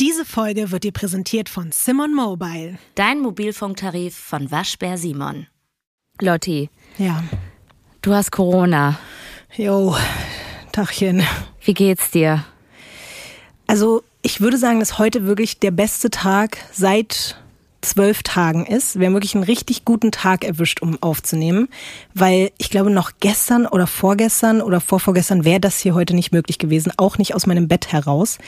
Diese Folge wird dir präsentiert von Simon Mobile. Dein Mobilfunktarif von Waschbär Simon. Lotti, Ja. du hast Corona. Jo, Tachchen. Wie geht's dir? Also, ich würde sagen, dass heute wirklich der beste Tag seit zwölf Tagen ist. Wir haben wirklich einen richtig guten Tag erwischt, um aufzunehmen, weil ich glaube, noch gestern oder vorgestern oder vorvorgestern wäre das hier heute nicht möglich gewesen, auch nicht aus meinem Bett heraus.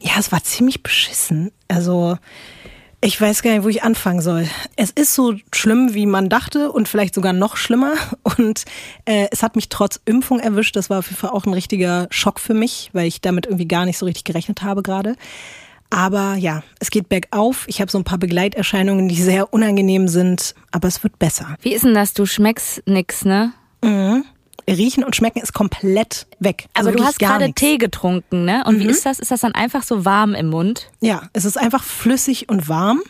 Ja, es war ziemlich beschissen. Also, ich weiß gar nicht, wo ich anfangen soll. Es ist so schlimm, wie man dachte und vielleicht sogar noch schlimmer. Und äh, es hat mich trotz Impfung erwischt. Das war auf jeden Fall auch ein richtiger Schock für mich, weil ich damit irgendwie gar nicht so richtig gerechnet habe gerade. Aber ja, es geht bergauf. Ich habe so ein paar Begleiterscheinungen, die sehr unangenehm sind, aber es wird besser. Wie ist denn das? Du schmeckst nix, ne? Riechen und schmecken ist komplett weg. Also Aber du hast gerade nichts. Mhm. Tee getrunken, ne? Und wie ist das? Ist das dann einfach so warm im Mund? Ja, es ist einfach flüssig und warm.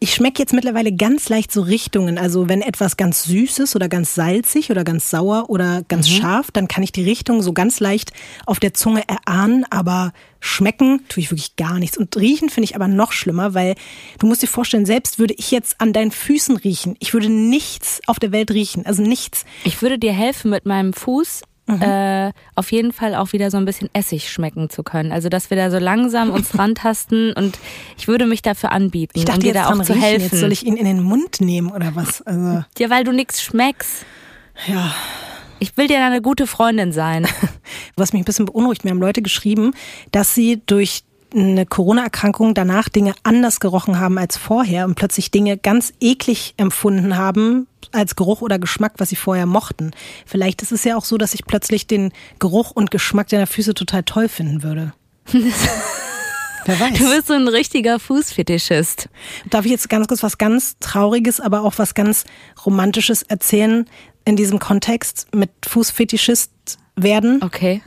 Ich schmecke jetzt mittlerweile ganz leicht so Richtungen. Also wenn etwas ganz süß ist oder ganz salzig oder ganz sauer oder ganz scharf, dann kann ich die Richtung so ganz leicht auf der Zunge erahnen, aber schmecken tue ich wirklich gar nichts. Und riechen finde ich aber noch schlimmer, weil du musst dir vorstellen, selbst würde ich jetzt an deinen Füßen riechen. Ich würde nichts auf der Welt riechen, also nichts. Ich würde dir helfen, mit meinem Fuß Mhm. äh, auf jeden Fall auch wieder so ein bisschen Essig schmecken zu können. Also, dass wir da so langsam uns rantasten und ich würde mich dafür anbieten, Ich dachte um dir jetzt da auch zu helfen. jetzt soll ich ihn in den Mund nehmen oder was? Also, ja, weil du nichts schmeckst. ja. Ich will dir eine gute Freundin sein. Was mich ein bisschen beunruhigt, mir haben Leute geschrieben, dass sie durch eine Corona-Erkrankung danach Dinge anders gerochen haben als vorher und plötzlich Dinge ganz eklig empfunden haben als Geruch oder Geschmack, was sie vorher mochten. Vielleicht ist es ja auch so, dass ich plötzlich den Geruch und Geschmack deiner Füße total toll finden würde. Wer weiß. Du bist so ein richtiger Fußfetischist. Darf ich jetzt ganz kurz was ganz Trauriges, aber auch was ganz Romantisches erzählen in diesem Kontext mit Fußfetischist werden? Okay.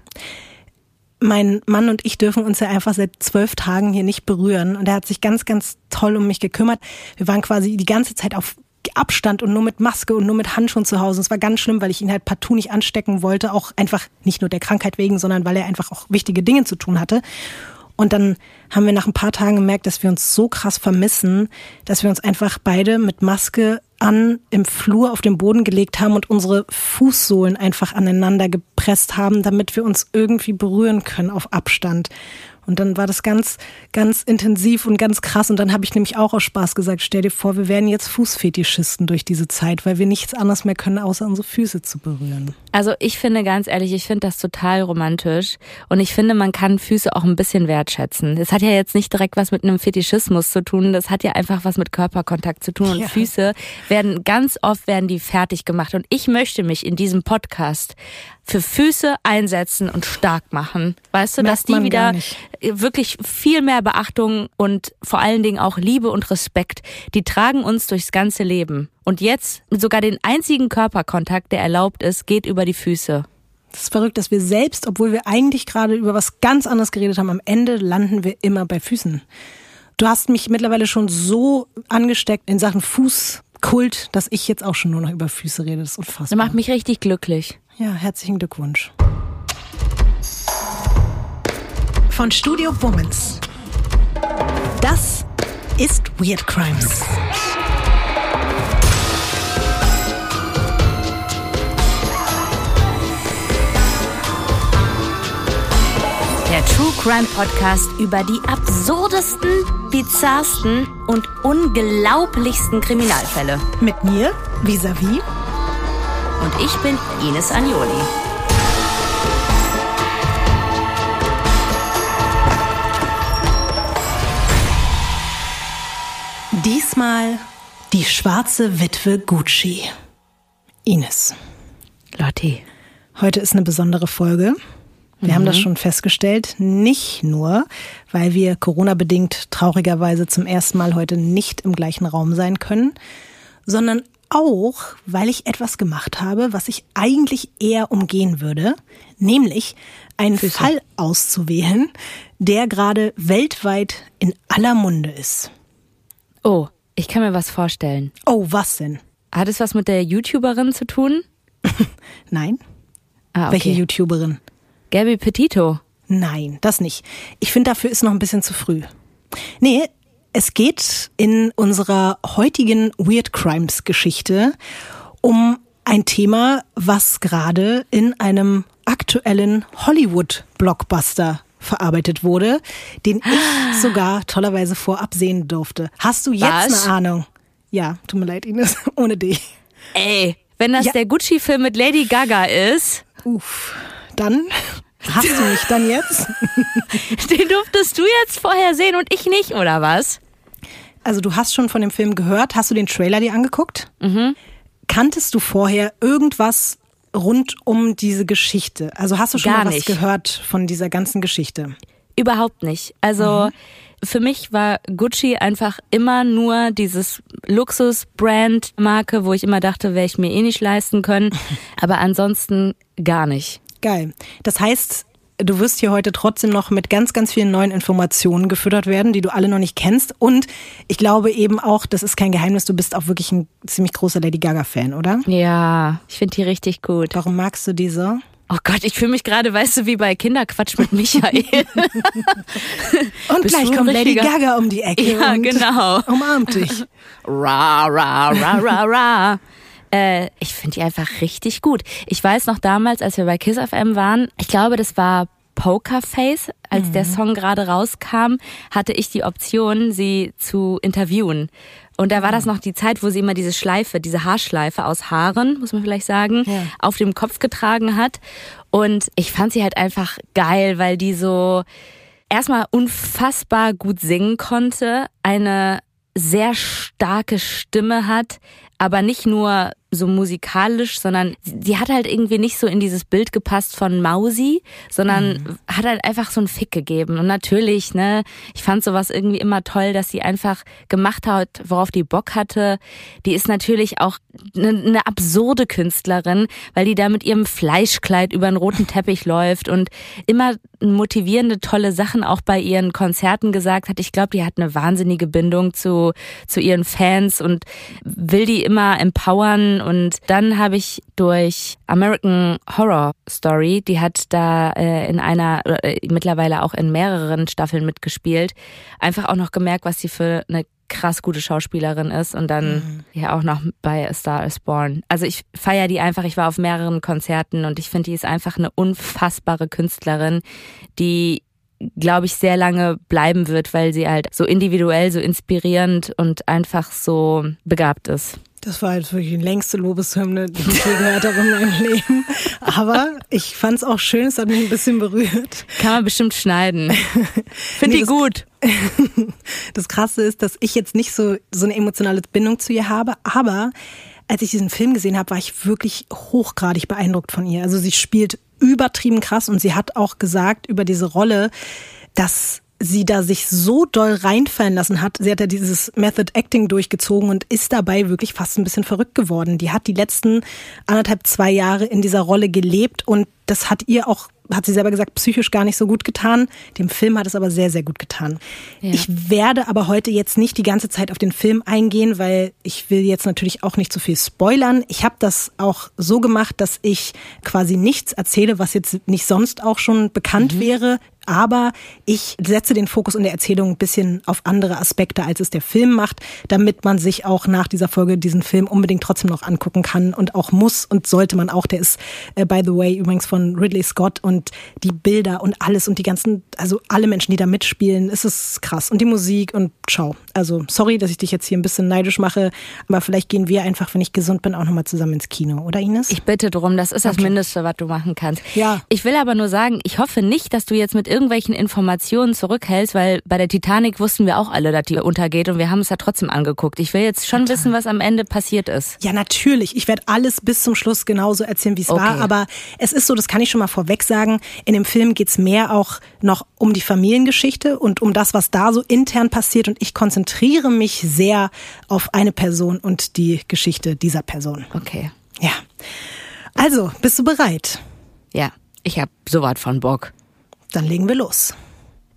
mein Mann und ich dürfen uns ja einfach seit zwölf Tagen hier nicht berühren. Und er hat sich ganz, ganz toll um mich gekümmert. Wir waren quasi die ganze Zeit auf Abstand und nur mit Maske und nur mit Handschuhen zu Hause. Es war ganz schlimm, weil ich ihn halt partout nicht anstecken wollte. Auch einfach nicht nur der Krankheit wegen, sondern weil er einfach auch wichtige Dinge zu tun hatte. Und dann haben wir nach ein paar Tagen gemerkt, dass wir uns so krass vermissen, dass wir uns einfach beide mit Maske an im Flur auf den Boden gelegt haben und unsere Fußsohlen einfach aneinander gepresst haben, damit wir uns irgendwie berühren können auf Abstand. Und dann war das ganz, ganz intensiv und ganz krass. Und dann habe ich nämlich auch aus Spaß gesagt, stell dir vor, wir werden jetzt Fußfetischisten durch diese Zeit, weil wir nichts anderes mehr können, außer unsere Füße zu berühren. Also ich finde ganz ehrlich, ich finde das total romantisch und ich finde, man kann Füße auch ein bisschen wertschätzen. Das hat ja jetzt nicht direkt was mit einem Fetischismus zu tun, das hat ja einfach was mit Körperkontakt zu tun und Ja. Füße werden ganz oft werden die fertig gemacht und ich möchte mich in diesem Podcast für Füße einsetzen und stark machen. Weißt du, Merkt dass die wieder wirklich viel mehr Beachtung und vor allen Dingen auch Liebe und Respekt, die tragen uns durchs ganze Leben. Und jetzt sogar den einzigen Körperkontakt, der erlaubt ist, geht über die Füße. Das ist verrückt, dass wir selbst, obwohl wir eigentlich gerade über was ganz anderes geredet haben, am Ende landen wir immer bei Füßen. Du hast mich mittlerweile schon so angesteckt in Sachen Fußkult, dass ich jetzt auch schon nur noch über Füße rede. Das ist Das unfassbar. macht mich richtig glücklich. Ja, herzlichen Glückwunsch. Von Studio Womans. Das ist Weird Crimes. Der True Crime Podcast über die absurdesten, bizarrsten und unglaublichsten Kriminalfälle. Mit mir, vis-à-vis. Und ich bin Ines Agnoli. Diesmal die schwarze Witwe Gucci. Ines. Lotti. Heute ist eine besondere Folge. Wir haben das schon festgestellt. Nicht nur, weil wir Corona-bedingt traurigerweise zum ersten Mal heute nicht im gleichen Raum sein können, sondern auch, weil ich etwas gemacht habe, was ich eigentlich eher umgehen würde, nämlich einen Fall auszuwählen, der gerade weltweit in aller Munde ist. Oh, ich kann mir was vorstellen. Oh, was denn? Hat es was mit der YouTuberin zu tun? Nein? Ah, okay. Welche YouTuberin? Gabby Petito. Nein, das nicht. Ich finde, dafür ist noch ein bisschen zu früh. Nee, es geht in unserer heutigen Weird Crimes Geschichte um ein Thema, was gerade in einem aktuellen Hollywood-Blockbuster verarbeitet wurde, den ich sogar tollerweise vorab sehen durfte. Hast du jetzt Was? eine Ahnung? Ja, tut mir leid, Ines, ohne dich. Ey, wenn das Ja. der Gucci-Film mit Lady Gaga ist, Uff, dann hast du mich dann jetzt. den durftest du jetzt vorher sehen und ich nicht, oder was? Also du hast schon von dem Film gehört. Hast du den Trailer dir angeguckt? Mhm. Kanntest du vorher irgendwas rund um diese Geschichte? Also hast du schon Gar mal was nicht. gehört von dieser ganzen Geschichte? Überhaupt nicht. Also Mhm. für mich war Gucci einfach immer nur dieses Luxus-Brand-Marke, wo ich immer dachte, werde ich mir eh nicht leisten können. Aber ansonsten gar nicht. Geil. Das heißt, du wirst hier heute trotzdem noch mit ganz, ganz vielen neuen Informationen gefüttert werden, die du alle noch nicht kennst. Und ich glaube eben auch, das ist kein Geheimnis, du bist auch wirklich ein ziemlich großer Lady Gaga-Fan, oder? Ja, ich finde die richtig gut. Warum magst du diese? Oh Gott, ich fühle mich gerade, weißt du, wie bei Kinderquatsch mit Michael. Und Bist gleich kommt Lady Gaga um die Ecke Ja, und genau. umarmt dich. ra, ra, ra, ra, ra. Äh, ich finde die einfach richtig gut. Ich weiß noch damals, als wir bei Kiss FM waren, ich glaube, das war Pokerface, als der Song gerade rauskam, hatte ich die Option, sie zu interviewen. Und da war das noch die Zeit, wo sie immer diese Schleife, diese Haarschleife aus Haaren, muss man vielleicht sagen, Ja. auf dem Kopf getragen hat. Und ich fand sie halt einfach geil, weil die so erstmal unfassbar gut singen konnte, eine sehr starke Stimme hat, aber nicht nur so musikalisch, sondern die hat halt irgendwie nicht so in dieses Bild gepasst von Mausi, sondern hat halt einfach so einen Fick gegeben. Und natürlich, ne, ich fand sowas irgendwie immer toll, dass sie einfach gemacht hat, worauf die Bock hatte. Die ist natürlich auch eine, eine absurde Künstlerin, weil die da mit ihrem Fleischkleid über einen roten Teppich läuft und immer motivierende, tolle Sachen auch bei ihren Konzerten gesagt hat. Ich glaube, die hat eine wahnsinnige Bindung zu, zu ihren Fans und will die immer empowern. Und dann habe ich durch American Horror Story, die hat da äh, in einer, äh, mittlerweile auch in mehreren Staffeln mitgespielt, einfach auch noch gemerkt, was sie für eine krass gute Schauspielerin ist und dann ja auch noch bei A Star is Born. Also ich feiere die einfach, ich war auf mehreren Konzerten und ich finde, die ist einfach eine unfassbare Künstlerin, die glaube ich sehr lange bleiben wird, weil sie halt so individuell, so inspirierend und einfach so begabt ist. Das war jetzt wirklich die längste Lobeshymne, die ich je gehört habe in meinem Leben. Aber ich fand es auch schön, es hat mich ein bisschen berührt. Kann man bestimmt schneiden. Finde Nee, das- gut. Das Krasse ist, dass ich jetzt nicht so, so eine emotionale Bindung zu ihr habe, aber als ich diesen Film gesehen habe, war ich wirklich hochgradig beeindruckt von ihr. Also sie spielt übertrieben krass und sie hat auch gesagt über diese Rolle, dass sie da sich so doll reinfallen lassen hat. Sie hat ja dieses Method Acting durchgezogen und ist dabei wirklich fast ein bisschen verrückt geworden. Die hat die letzten anderthalb, zwei Jahre in dieser Rolle gelebt und das hat ihr auch, hat sie selber gesagt, psychisch gar nicht so gut getan. Dem Film hat es aber sehr, sehr gut getan. Ja. Ich werde aber heute jetzt nicht die ganze Zeit auf den Film eingehen, weil ich will jetzt natürlich auch nicht zu viel spoilern. Ich habe das auch so gemacht, dass ich quasi nichts erzähle, was jetzt nicht sonst auch schon bekannt wäre. Aber ich setze den Fokus in der Erzählung ein bisschen auf andere Aspekte, als es der Film macht, damit man sich auch nach dieser Folge diesen Film unbedingt trotzdem noch angucken kann und auch muss und sollte man auch. Der ist, äh, by the way, übrigens von Ridley Scott und die Bilder und alles und die ganzen, also alle Menschen, die da mitspielen, es ist krass. Und die Musik und ciao. Also sorry, dass ich dich jetzt hier ein bisschen neidisch mache, aber vielleicht gehen wir einfach, wenn ich gesund bin, auch nochmal zusammen ins Kino, oder Ines? Ich bitte drum, das ist das Mindeste, was du machen kannst. Ja. Ich will aber nur sagen, ich hoffe nicht, dass du jetzt mit irgendwelchen Informationen zurückhältst, weil bei der Titanic wussten wir auch alle, dass die untergeht und wir haben es ja trotzdem angeguckt. Ich will jetzt schon wissen, was am Ende passiert ist. Ja, natürlich. Ich werde alles bis zum Schluss genauso erzählen, wie es Okay. war. Aber es ist so, das kann ich schon mal vorweg sagen. In dem Film geht's mehr auch noch um die Familiengeschichte und um das, was da so intern passiert. Und ich konzentriere mich sehr auf eine Person und die Geschichte dieser Person. Okay. Ja. Also, bist du bereit? Ja, ich hab sowas von Bock. Dann legen wir los.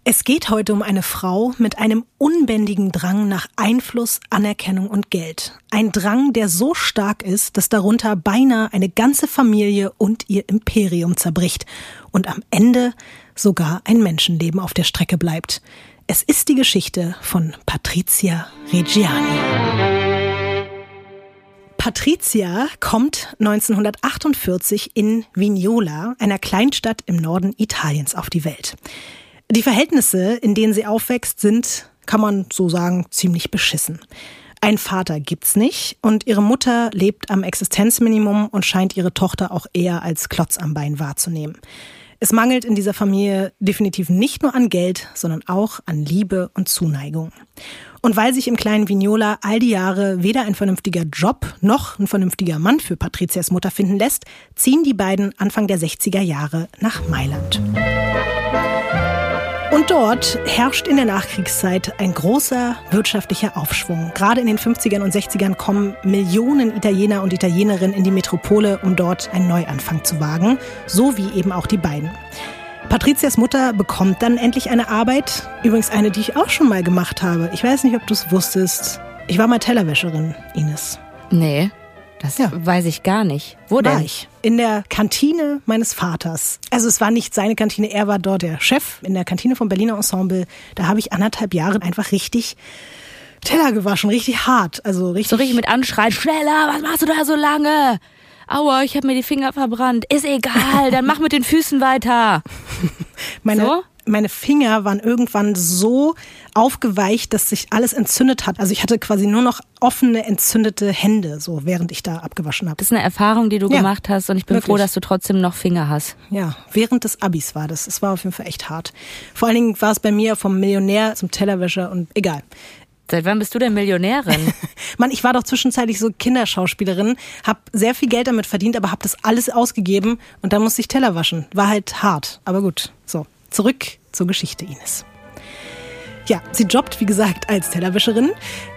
Es geht heute um eine Frau mit einem unbändigen Drang nach Einfluss, Anerkennung und Geld. Ein Drang, der so stark ist, dass darunter beinahe eine ganze Familie und ihr Imperium zerbricht und am Ende sogar ein Menschenleben auf der Strecke bleibt. Es ist die Geschichte von Patrizia Reggiani. Patrizia kommt 1948 in Vignola, einer Kleinstadt im Norden Italiens, auf die Welt. Die Verhältnisse, in denen sie aufwächst, sind, kann man so sagen, ziemlich beschissen. Ein Vater gibt's nicht und ihre Mutter lebt am Existenzminimum und scheint ihre Tochter auch eher als Klotz am Bein wahrzunehmen. Es mangelt in dieser Familie definitiv nicht nur an Geld, sondern auch an Liebe und Zuneigung. Und weil sich im kleinen Vignola all die Jahre weder ein vernünftiger Job noch ein vernünftiger Mann für Patrizias Mutter finden lässt, ziehen die beiden Anfang der 60er Jahre nach Mailand. Und dort herrscht in der Nachkriegszeit ein großer wirtschaftlicher Aufschwung. Gerade in den 50ern und 60ern kommen Millionen Italiener und Italienerinnen in die Metropole, um dort einen Neuanfang zu wagen, so wie eben auch die beiden. Patrizias Mutter bekommt dann endlich eine Arbeit, übrigens eine, die ich auch schon mal gemacht habe. Ich weiß nicht, ob du es wusstest. Ich war mal Tellerwäscherin, Ines. Nee. Das ja. weiß ich gar nicht. Wo denn? War ich in der Kantine meines Vaters. Also es war nicht seine Kantine, er war dort der Chef in der Kantine vom Berliner Ensemble. Da habe ich anderthalb Jahre einfach richtig Teller gewaschen, richtig hart. Also richtig. So richtig mit Anschreien, schneller, was machst du da so lange? Aua, ich habe mir die Finger verbrannt. Ist egal, dann mach mit den Füßen weiter. Meine, so? meine Finger waren irgendwann so aufgeweicht, dass sich alles entzündet hat. Also ich hatte quasi nur noch offene, entzündete Hände, so während ich da abgewaschen habe. Das ist eine Erfahrung, die du ja, gemacht hast und ich bin wirklich. froh, dass du trotzdem noch Finger hast. Ja, während des Abis war das. Es war auf jeden Fall echt hart. Vor allen Dingen war es bei mir vom Millionär zum Tellerwäscher und egal. Seit wann bist du denn Millionärin? Mann, ich war doch zwischenzeitlich so Kinderschauspielerin, hab sehr viel Geld damit verdient, aber hab das alles ausgegeben und dann musste ich Teller waschen. War halt hart, aber gut. So, zurück zur Geschichte Ines. Ja, sie jobbt, wie gesagt, als Tellerwäscherin.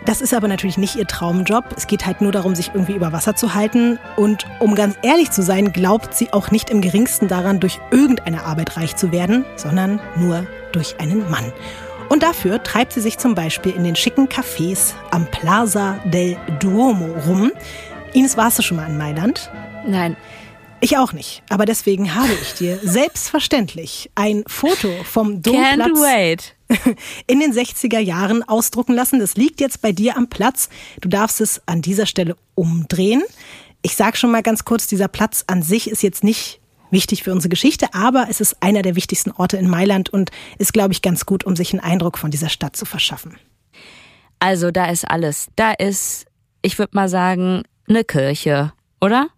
Das ist aber natürlich nicht ihr Traumjob. Es geht halt nur darum, sich irgendwie über Wasser zu halten. Und um ganz ehrlich zu sein, glaubt sie auch nicht im geringsten daran, durch irgendeine Arbeit reich zu werden, sondern nur durch einen Mann. Und dafür treibt sie sich zum Beispiel in den schicken Cafés am Plaza del Duomo rum. Ines, warst du schon mal in Mailand? Nein. Ich auch nicht, aber deswegen habe ich dir selbstverständlich ein Foto vom Domplatz in den 60er Jahren ausdrucken lassen. Das liegt jetzt bei dir am Platz. Du darfst es an dieser Stelle umdrehen. Ich sage schon mal ganz kurz, dieser Platz an sich ist jetzt nicht wichtig für unsere Geschichte, aber es ist einer der wichtigsten Orte in Mailand und ist, glaube ich, ganz gut, um sich einen Eindruck von dieser Stadt zu verschaffen. Also da ist alles. Da ist, ich würde mal sagen, eine Kirche, oder?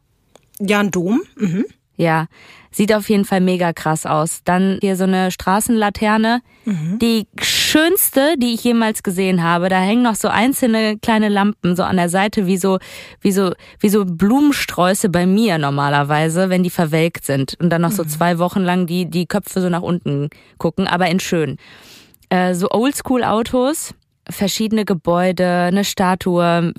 Ja, ein Dom. Mhm. Ja, sieht auf jeden Fall mega krass aus. Dann hier so eine Straßenlaterne, mhm. die schönste, die ich jemals gesehen habe. Da hängen noch so einzelne kleine Lampen so an der Seite wie so wie so wie so Blumensträuße bei mir normalerweise, wenn die verwelkt sind und dann noch mhm. so zwei Wochen lang die die Köpfe so nach unten gucken, aber in schön. Äh, so Oldschool Autos, verschiedene Gebäude, eine Statue,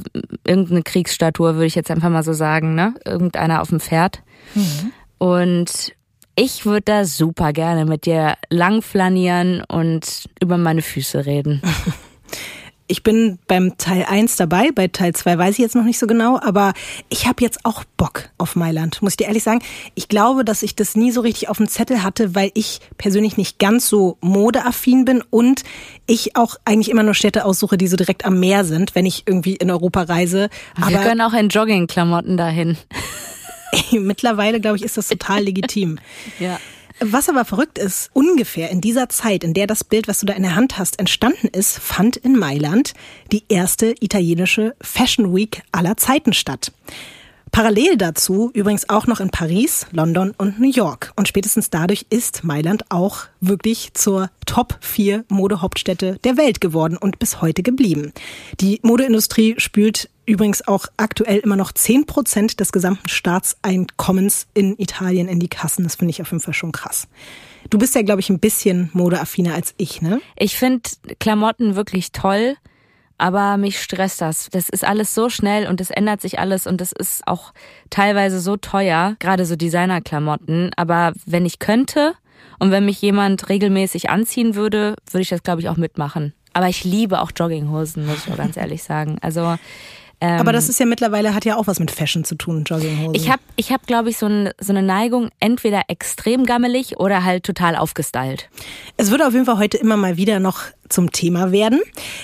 irgendeine Kriegsstatue, würde ich jetzt einfach mal so sagen, ne? Irgendeiner auf dem Pferd. Mhm. Und ich würde da super gerne mit dir langflanieren und über meine Füße reden. Ich bin beim Teil 1 dabei, bei Teil 2 weiß ich jetzt noch nicht so genau, aber ich habe jetzt auch Bock auf Mailand, muss ich dir ehrlich sagen. Ich glaube, dass ich das nie so richtig auf dem Zettel hatte, weil ich persönlich nicht ganz so modeaffin bin und ich auch eigentlich immer nur Städte aussuche, die so direkt am Meer sind, wenn ich irgendwie in Europa reise. Wir aber können auch in Joggingklamotten dahin. Mittlerweile, glaube ich, ist das total legitim. ja. Was aber verrückt ist, ungefähr in dieser Zeit, in der das Bild, was du da in der Hand hast, entstanden ist, fand in Mailand die erste italienische Fashion Week aller Zeiten statt. Parallel dazu übrigens auch noch in Paris, London und New York. Und spätestens dadurch ist Mailand auch wirklich zur Top 4 Modehauptstätte der Welt geworden und bis heute geblieben. Die Modeindustrie spült übrigens auch aktuell immer noch 10 Prozent des gesamten Staatseinkommens in Italien in die Kassen. Das finde ich auf jeden Fall schon krass. Du bist ja, glaube ich, ein bisschen modeaffiner als ich, ne? Ich finde Klamotten wirklich toll aber mich stresst das. Das ist alles so schnell und es ändert sich alles und es ist auch teilweise so teuer, gerade so Designerklamotten. Aber wenn ich könnte und wenn mich jemand regelmäßig anziehen würde, würde ich das, glaube ich, auch mitmachen. Aber ich liebe auch Jogginghosen, muss ich auch ganz ehrlich sagen. Also Ähm, Aber das ist ja mittlerweile, hat ja auch was mit Fashion zu tun, Jogginghosen. ich habe, ich hab, glaube ich, so, ein, so eine Neigung, entweder extrem gammelig oder halt total aufgestylt. Es wird auf jeden Fall heute immer mal wieder noch zum Thema werden.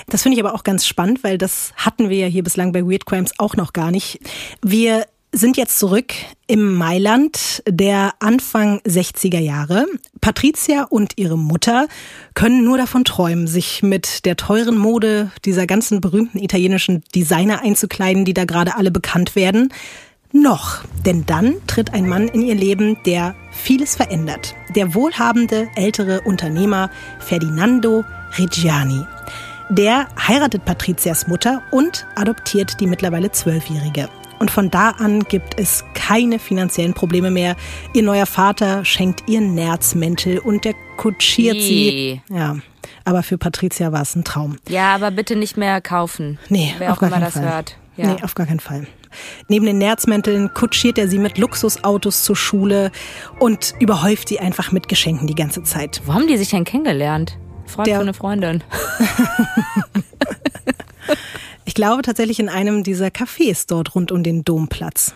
Das finde ich aber auch ganz spannend, weil das hatten wir ja hier bislang bei Weird Crimes auch noch gar nicht. Wir sind jetzt zurück im Mailand der Anfang 60er Jahre. Patricia und ihre Mutter können nur davon träumen, sich mit der teuren Mode dieser ganzen berühmten italienischen Designer einzukleiden, die da gerade alle bekannt werden. Noch, denn dann tritt ein Mann in ihr Leben, der vieles verändert. Der wohlhabende ältere Unternehmer Ferdinando Reggiani. Der heiratet Patrizias Mutter und adoptiert die mittlerweile Zwölfjährige. Und von da an gibt es keine finanziellen Probleme mehr. Ihr neuer Vater schenkt ihr Nerzmäntel und der kutschiert sie. Ih. Ja, aber für Patricia war es ein Traum. Ja, aber bitte nicht mehr kaufen. Nee, Wer auf auch gar immer keinen das Fall. hört. Ja. Nee, auf gar keinen Fall. Neben den Nerzmänteln kutschiert er sie mit Luxusautos zur Schule und überhäuft sie einfach mit Geschenken die ganze Zeit. Wo haben die sich denn kennengelernt? Freund Der- von eine Freundin. Ich glaube tatsächlich in einem dieser Cafés dort rund um den Domplatz.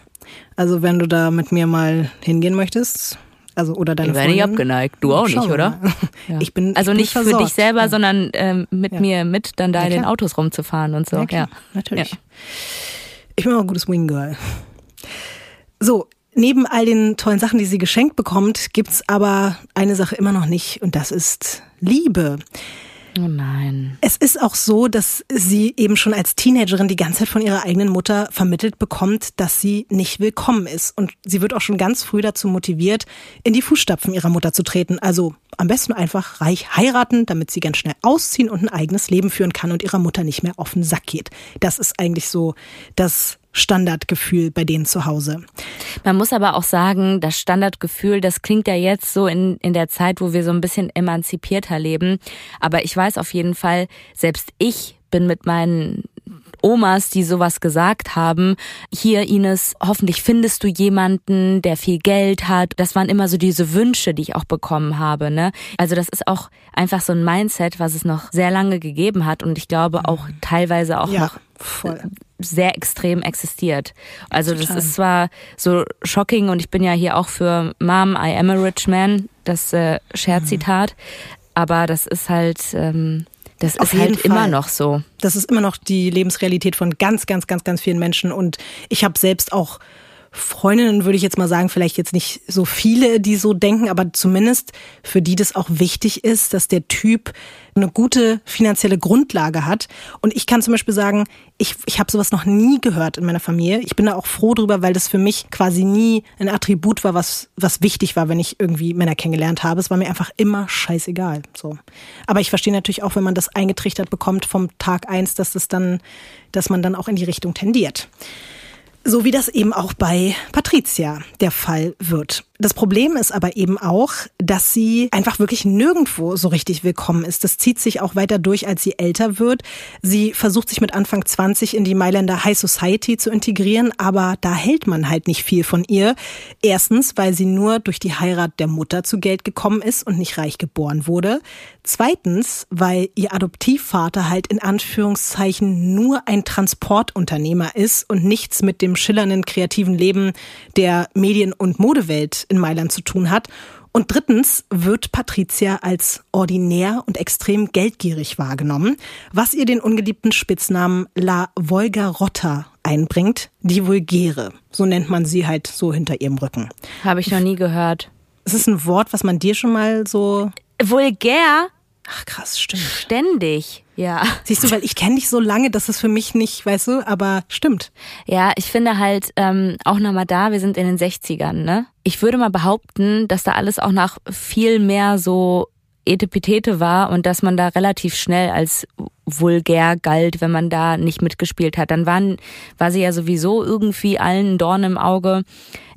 Also wenn du da mit mir mal hingehen möchtest, also oder deine Ich wäre nicht abgeneigt. Du auch nicht, oder? Ja. Ich bin also ich bin nicht für versorgt. dich selber, Ja. sondern ähm, mit Ja. mir mit dann da in den. Autos rumzufahren und so. Ja, natürlich. Ich bin auch ein gutes Wing Girl. So, neben all den tollen Sachen, die sie geschenkt bekommt, gibt's aber eine Sache immer noch nicht und das ist Liebe. Oh nein. Es ist auch so, dass sie eben schon als Teenagerin die ganze Zeit von ihrer eigenen Mutter vermittelt bekommt, dass sie nicht willkommen ist. Und sie wird auch schon ganz früh dazu motiviert, in die Fußstapfen ihrer Mutter zu treten. Also am besten einfach reich heiraten, damit sie ganz schnell ausziehen und ein eigenes Leben führen kann und ihrer Mutter nicht mehr auf den Sack geht. Das ist eigentlich so das Standardgefühl bei denen zu Hause. Man muss aber auch sagen, das Standardgefühl, das klingt ja jetzt so in, in der Zeit, wo wir so ein bisschen emanzipierter leben. Aber ich weiß auf jeden Fall, selbst ich bin mit meinen Omas, die sowas gesagt haben, hier Ines, hoffentlich findest du jemanden, der viel Geld hat. Das waren immer so diese Wünsche, die ich auch bekommen habe. Ne? Also das ist auch einfach so ein Mindset, was es noch sehr lange gegeben hat und ich glaube auch teilweise auch Ja, noch voll. Sehr extrem existiert. Also das Total. ist zwar so shocking und ich bin ja hier auch für Mom, I am a rich man, das äh, Scherzitat, aber das ist halt, ähm, das Auf ist halt jeden immer Fall. noch so. Das ist immer noch die Lebensrealität von ganz, ganz, ganz, ganz vielen Menschen. Und ich habe selbst auch Freundinnen, würde ich jetzt mal sagen, vielleicht jetzt nicht so viele, die so denken, aber zumindest für die das auch wichtig ist, dass der Typ eine gute finanzielle Grundlage hat. Und ich kann zum Beispiel sagen, ich, ich habe sowas noch nie gehört in meiner Familie. Ich bin da auch froh drüber, weil das für mich quasi nie ein Attribut war, was, was wichtig war, wenn ich irgendwie Männer kennengelernt habe. Es war mir einfach immer scheißegal. So. Aber ich verstehe natürlich auch, wenn man das eingetrichtert bekommt vom Tag eins, dass das dann, dass man dann auch in die Richtung tendiert. So wie das eben auch bei Patricia der Fall wird. Das Problem ist aber eben auch, dass sie einfach wirklich nirgendwo so richtig willkommen ist. Das zieht sich auch weiter durch, als sie älter wird. Sie versucht sich mit Anfang 20 in die Mailänder High Society zu integrieren, aber da hält man halt nicht viel von ihr. Erstens, weil sie nur durch die Heirat der Mutter zu Geld gekommen ist und nicht reich geboren wurde. Zweitens, weil ihr Adoptivvater halt in Anführungszeichen nur ein Transportunternehmer ist und nichts mit dem schillernden kreativen Leben der Medien- und Modewelt in Mailand zu tun hat. Und drittens wird Patricia als ordinär und extrem geldgierig wahrgenommen, was ihr den ungeliebten Spitznamen La Volgarotta einbringt, die Vulgäre. So nennt man sie halt so hinter ihrem Rücken. Habe ich noch nie gehört. Es ist ein Wort, was man dir schon mal so. Vulgär, Ach krass, stimmt. ständig, ja. Siehst du, weil ich kenne dich so lange, dass es für mich nicht, weißt du, aber stimmt. Ja, ich finde halt ähm, auch nochmal da, wir sind in den 60ern, ne? Ich würde mal behaupten, dass da alles auch nach viel mehr so Etepetete war und dass man da relativ schnell als vulgär galt, wenn man da nicht mitgespielt hat. Dann waren, war sie ja sowieso irgendwie allen Dorn im Auge.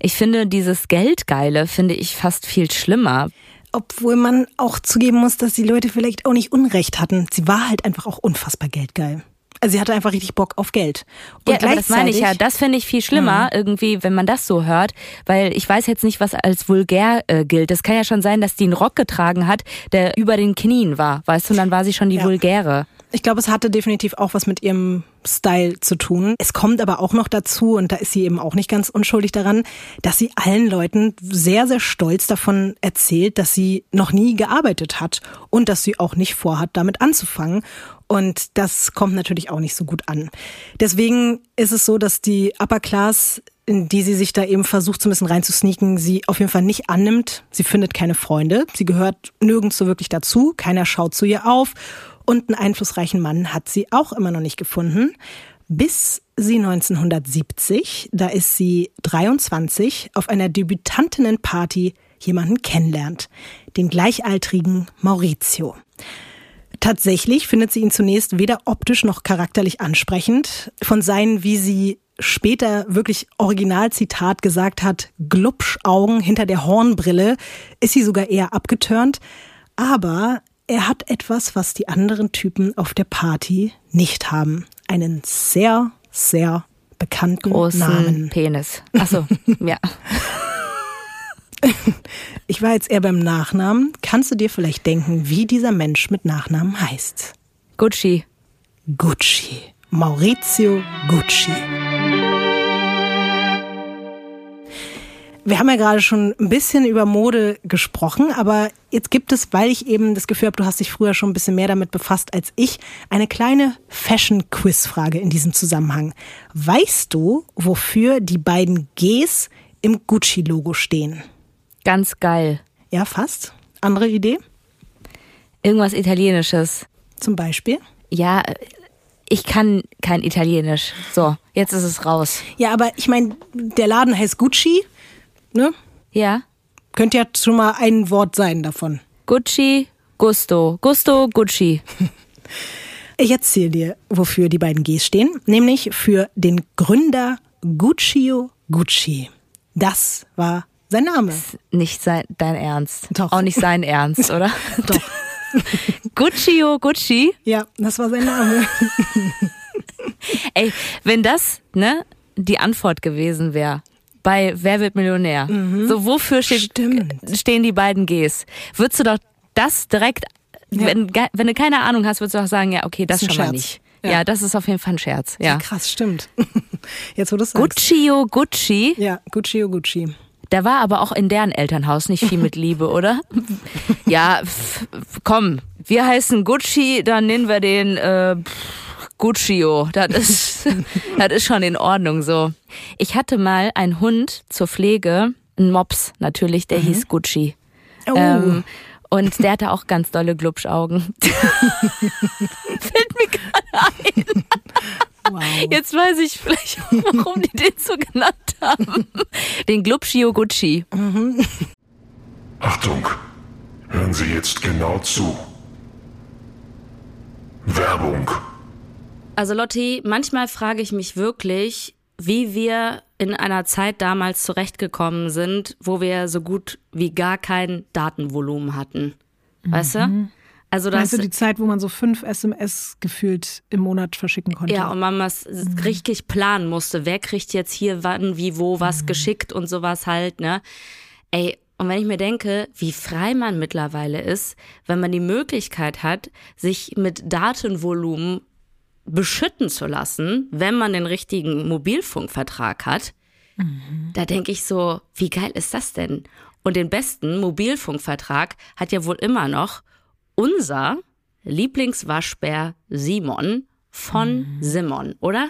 Ich finde dieses Geldgeile finde ich fast viel schlimmer. Obwohl man auch zugeben muss, dass die Leute vielleicht auch nicht Unrecht hatten. Sie war halt einfach auch unfassbar geldgeil. Also sie hatte einfach richtig Bock auf Geld. Und ja, aber das meine ich ja. Das finde ich viel schlimmer, irgendwie, wenn man das so hört, weil ich weiß jetzt nicht, was als vulgär äh, gilt. Das kann ja schon sein, dass die einen Rock getragen hat, der über den Knien war, weißt du, und dann war sie schon die Ja. vulgäre. Ich glaube, es hatte definitiv auch was mit ihrem Style zu tun. Es kommt aber auch noch dazu, und da ist sie eben auch nicht ganz unschuldig daran, dass sie allen Leuten sehr, sehr stolz davon erzählt, dass sie noch nie gearbeitet hat und dass sie auch nicht vorhat, damit anzufangen. Und das kommt natürlich auch nicht so gut an. Deswegen ist es so, dass die Upper Class, in die sie sich da eben versucht, so ein bisschen reinzusneaken, sie auf jeden Fall nicht annimmt. Sie findet keine Freunde. Sie gehört nirgends so wirklich dazu. Keiner schaut zu ihr auf. Und einen einflussreichen Mann hat sie auch immer noch nicht gefunden. Bis sie 1970, da ist sie 23, auf einer Debütantinnenparty jemanden kennenlernt. Den gleichaltrigen Maurizio. Tatsächlich findet sie ihn zunächst weder optisch noch charakterlich ansprechend. Von seinen, wie sie später wirklich Originalzitat gesagt hat, Glubschaugen hinter der Hornbrille, ist sie sogar eher abgetörnt. Aber er hat etwas, was die anderen Typen auf der Party nicht haben. Einen sehr, sehr bekannten Großen Namen. Penis. Achso, ja. Ich war jetzt eher beim Nachnamen. Kannst du dir vielleicht denken, wie dieser Mensch mit Nachnamen heißt? Gucci. Gucci. Maurizio Gucci. Wir haben ja gerade schon ein bisschen über Mode gesprochen, aber jetzt gibt es, weil ich eben das Gefühl habe, du hast dich früher schon ein bisschen mehr damit befasst als ich, eine kleine Fashion-Quiz-Frage in diesem Zusammenhang. Weißt du, wofür die beiden Gs im Gucci-Logo stehen? Ganz geil. Ja, fast. Andere Idee? Irgendwas Italienisches. Zum Beispiel? Ja, ich kann kein Italienisch. So, jetzt ist es raus. Ja, aber ich meine, der Laden heißt Gucci, ne? Ja. Könnte ja schon mal ein Wort sein davon. Gucci, Gusto. Gusto, Gucci. Ich erzähle dir, wofür die beiden Gs stehen, nämlich für den Gründer Guccio Gucci. Das war sein Name. Nicht sein, dein Ernst. Doch. Auch nicht sein Ernst, oder? Doch. Guccio, Gucci. Ja, das war sein Name. Ey, wenn das, ne, die Antwort gewesen wäre bei Wer wird Millionär? So, wofür steht, stehen die beiden Gs? Würdest du doch das direkt, Ja. wenn, wenn du keine Ahnung hast, würdest du doch sagen, ja, okay, das Ist ein schon mal nicht. Ja. Ja. das ist auf jeden Fall ein Scherz. Ja. Krass, stimmt. Jetzt, wo du es sagst. Guccio, Gucci. Ja, Guccio Gucci. Da war aber auch in deren Elternhaus nicht viel mit Liebe, oder? Ja, komm, wir heißen Gucci, dann nennen wir den äh, Guccio. Das ist, das ist schon in Ordnung so. Ich hatte mal einen Hund zur Pflege, einen Mops natürlich, der hieß Gucci. Oh, Ähm, und der hatte auch ganz dolle Glubschaugen. Fällt mir gerade ein. wow. Jetzt weiß ich vielleicht, warum die den so genannt haben. Den Glubschio Gucci. Achtung, hören Sie jetzt genau zu. Werbung. Also Lotti, manchmal frage ich mich wirklich, wie wir in einer Zeit damals zurechtgekommen sind, wo wir so gut wie gar kein Datenvolumen hatten. Weißt du? Also das, Weißt du, die Zeit, wo man so fünf SMS gefühlt im Monat verschicken konnte? ja, und man was richtig planen musste. Wer kriegt jetzt hier wann, wie, wo, was geschickt und sowas halt, ne? Ey, und wenn ich mir denke, wie frei man mittlerweile ist, wenn man die Möglichkeit hat, sich mit Datenvolumen beschütten zu lassen, wenn man den richtigen Mobilfunkvertrag hat, da denke ich so, wie geil ist das denn? Und den besten Mobilfunkvertrag hat ja wohl immer noch unser Lieblingswaschbär Simon von Simon, oder?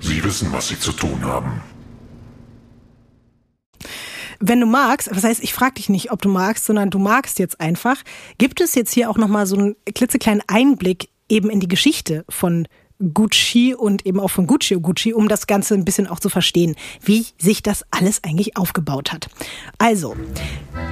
Sie wissen, was Sie zu tun haben. Wenn du magst, das heißt, ich frage dich nicht, ob du magst, sondern du magst jetzt einfach, gibt es jetzt hier auch nochmal so einen klitzekleinen Einblick eben in die Geschichte von Gucci und eben auch von Gucci und Gucci, um das Ganze ein bisschen auch zu verstehen, wie sich das alles eigentlich aufgebaut hat. Also,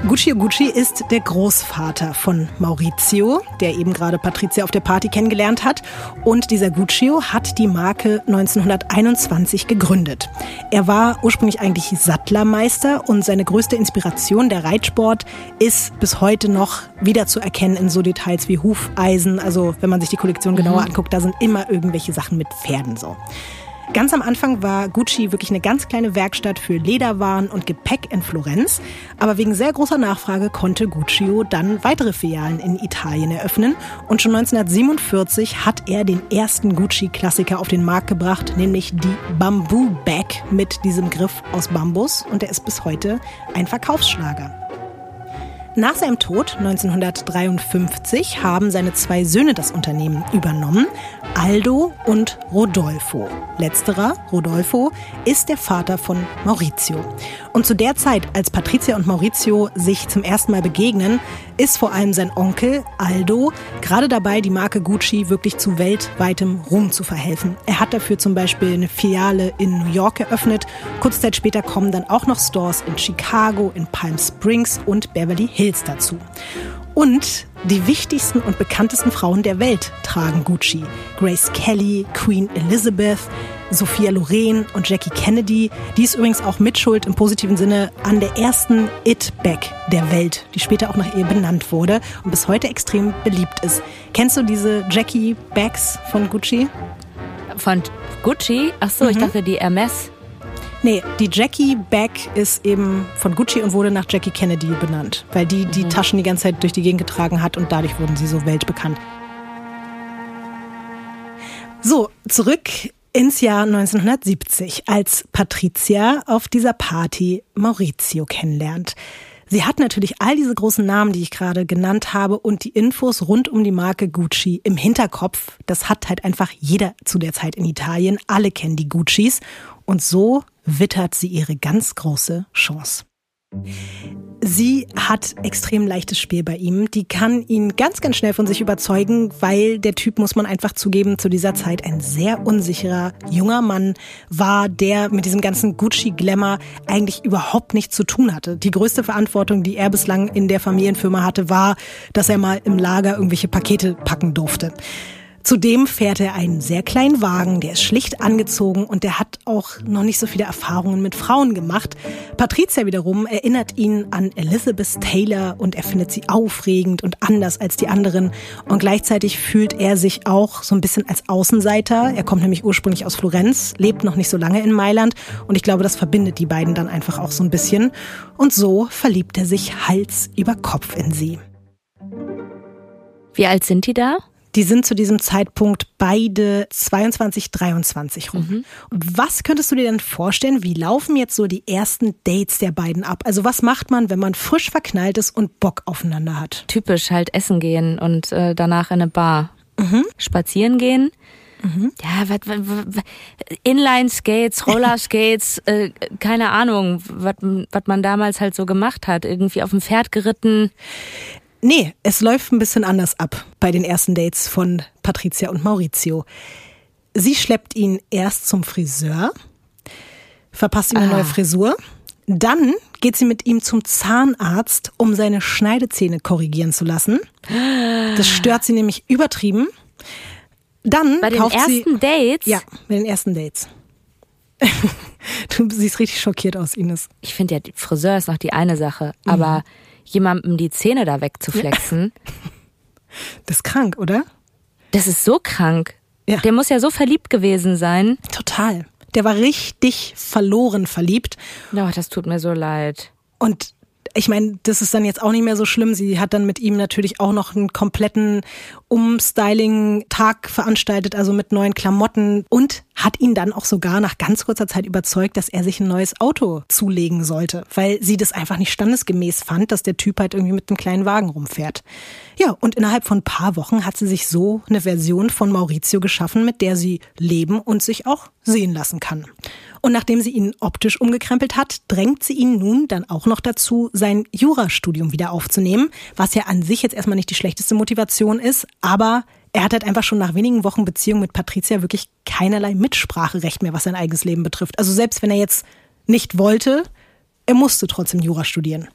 Gucci Gucci ist der Großvater von Maurizio, der eben gerade Patricia auf der Party kennengelernt hat. Und dieser Guccio hat die Marke 1921 gegründet. Er war ursprünglich eigentlich Sattlermeister und seine größte Inspiration, der Reitsport, ist bis heute noch wieder zu erkennen in so Details wie Hufeisen. Also, wenn man sich die Kollektion genauer mhm. anguckt, da sind immer irgendwelche irgendwelche Sachen mit Pferden so. Ganz am Anfang war Gucci wirklich eine ganz kleine Werkstatt für Lederwaren und Gepäck in Florenz. Aber wegen sehr großer Nachfrage konnte Guccio dann weitere Filialen in Italien eröffnen. Und schon 1947 hat er den ersten Gucci-Klassiker auf den Markt gebracht, nämlich die Bamboo Bag mit diesem Griff aus Bambus. Und der ist bis heute ein Verkaufsschlager. Nach seinem Tod 1953 haben seine zwei Söhne das Unternehmen übernommen, Aldo und Rodolfo. Letzterer, Rodolfo, ist der Vater von Maurizio. Und zu der Zeit, als Patricia und Maurizio sich zum ersten Mal begegnen, ist vor allem sein Onkel Aldo gerade dabei, die Marke Gucci wirklich zu weltweitem Ruhm zu verhelfen. Er hat dafür zum Beispiel eine Filiale in New York eröffnet. Kurze Zeit später kommen dann auch noch Stores in Chicago, in Palm Springs und Beverly Hills dazu. Und die wichtigsten und bekanntesten Frauen der Welt tragen Gucci. Grace Kelly, Queen Elizabeth, Sophia Loren und Jackie Kennedy. Die ist übrigens auch Mitschuld im positiven Sinne an der ersten It-Bag der Welt, die später auch nach ihr benannt wurde und bis heute extrem beliebt ist. Kennst du diese Jackie Bags von Gucci? Von Gucci? Ach so, mhm. ich dachte die Hermes. Nee, die Jackie Bag ist eben von Gucci und wurde nach Jackie Kennedy benannt, weil die die mhm. Taschen die ganze Zeit durch die Gegend getragen hat und dadurch wurden sie so weltbekannt. So, zurück ins Jahr 1970, als Patricia auf dieser Party Maurizio kennenlernt. Sie hat natürlich all diese großen Namen, die ich gerade genannt habe und die Infos rund um die Marke Gucci im Hinterkopf. Das hat halt einfach jeder zu der Zeit in Italien. Alle kennen die Guccis. Und so wittert sie ihre ganz große Chance. Sie hat extrem leichtes Spiel bei ihm. Die kann ihn ganz, ganz schnell von sich überzeugen, weil der Typ, muss man einfach zugeben, zu dieser Zeit ein sehr unsicherer junger Mann war, der mit diesem ganzen Gucci-Glamour eigentlich überhaupt nichts zu tun hatte. Die größte Verantwortung, die er bislang in der Familienfirma hatte, war, dass er mal im Lager irgendwelche Pakete packen durfte. Zudem fährt er einen sehr kleinen Wagen, der ist schlicht angezogen und der hat auch noch nicht so viele Erfahrungen mit Frauen gemacht. Patricia wiederum erinnert ihn an Elizabeth Taylor und er findet sie aufregend und anders als die anderen. Und gleichzeitig fühlt er sich auch so ein bisschen als Außenseiter. Er kommt nämlich ursprünglich aus Florenz, lebt noch nicht so lange in Mailand und ich glaube, das verbindet die beiden dann einfach auch so ein bisschen. Und so verliebt er sich Hals über Kopf in sie. Wie alt sind die da? Die sind zu diesem Zeitpunkt beide 22, 23 rum. Mhm. Was könntest du dir denn vorstellen, wie laufen jetzt so die ersten Dates der beiden ab? Also was macht man, wenn man frisch verknallt ist und Bock aufeinander hat? Typisch halt essen gehen und äh, danach in eine Bar. Mhm. Spazieren gehen. Mhm. Ja, wat, wat, wat, Inline-Skates, Rollerskates, äh, keine Ahnung, was man damals halt so gemacht hat. Irgendwie auf dem Pferd geritten. Nee, es läuft ein bisschen anders ab bei den ersten Dates von Patricia und Maurizio. Sie schleppt ihn erst zum Friseur. verpasst ihm eine Ah. neue Frisur. Dann geht sie mit ihm zum Zahnarzt, um seine Schneidezähne korrigieren zu lassen. Das stört sie nämlich übertrieben. Dann Bei den kauft sie ersten Dates? ja bei den ersten Dates. du siehst richtig schockiert aus, Ines. Ich finde ja, die Friseur ist noch die eine Sache, aber jemandem die Zähne da wegzuflexen, Das ist krank, oder? das ist so krank. Ja. Der muss ja so verliebt gewesen sein. Total. Der war richtig verloren verliebt. Oh, das tut mir so leid. Und ich meine, das ist dann jetzt auch nicht mehr so schlimm. Sie hat dann mit ihm natürlich auch noch einen kompletten Umstyling-Tag veranstaltet, also mit neuen Klamotten und hat ihn dann auch sogar nach ganz kurzer Zeit überzeugt, dass er sich ein neues Auto zulegen sollte, weil sie das einfach nicht standesgemäß fand, dass der Typ halt irgendwie mit einem kleinen Wagen rumfährt. Ja, und innerhalb von ein paar Wochen hat sie sich so eine Version von Maurizio geschaffen, mit der sie leben und sich auch sehen lassen kann. Und nachdem sie ihn optisch umgekrempelt hat, drängt sie ihn nun dann auch noch dazu, sein Jurastudium wieder aufzunehmen, was ja an sich jetzt erstmal nicht die schlechteste Motivation ist, aber er hat halt einfach schon nach wenigen Wochen Beziehung mit Patricia wirklich keinerlei Mitspracherecht mehr, was sein eigenes Leben betrifft. Also selbst wenn er jetzt nicht wollte, er musste trotzdem Jura studieren.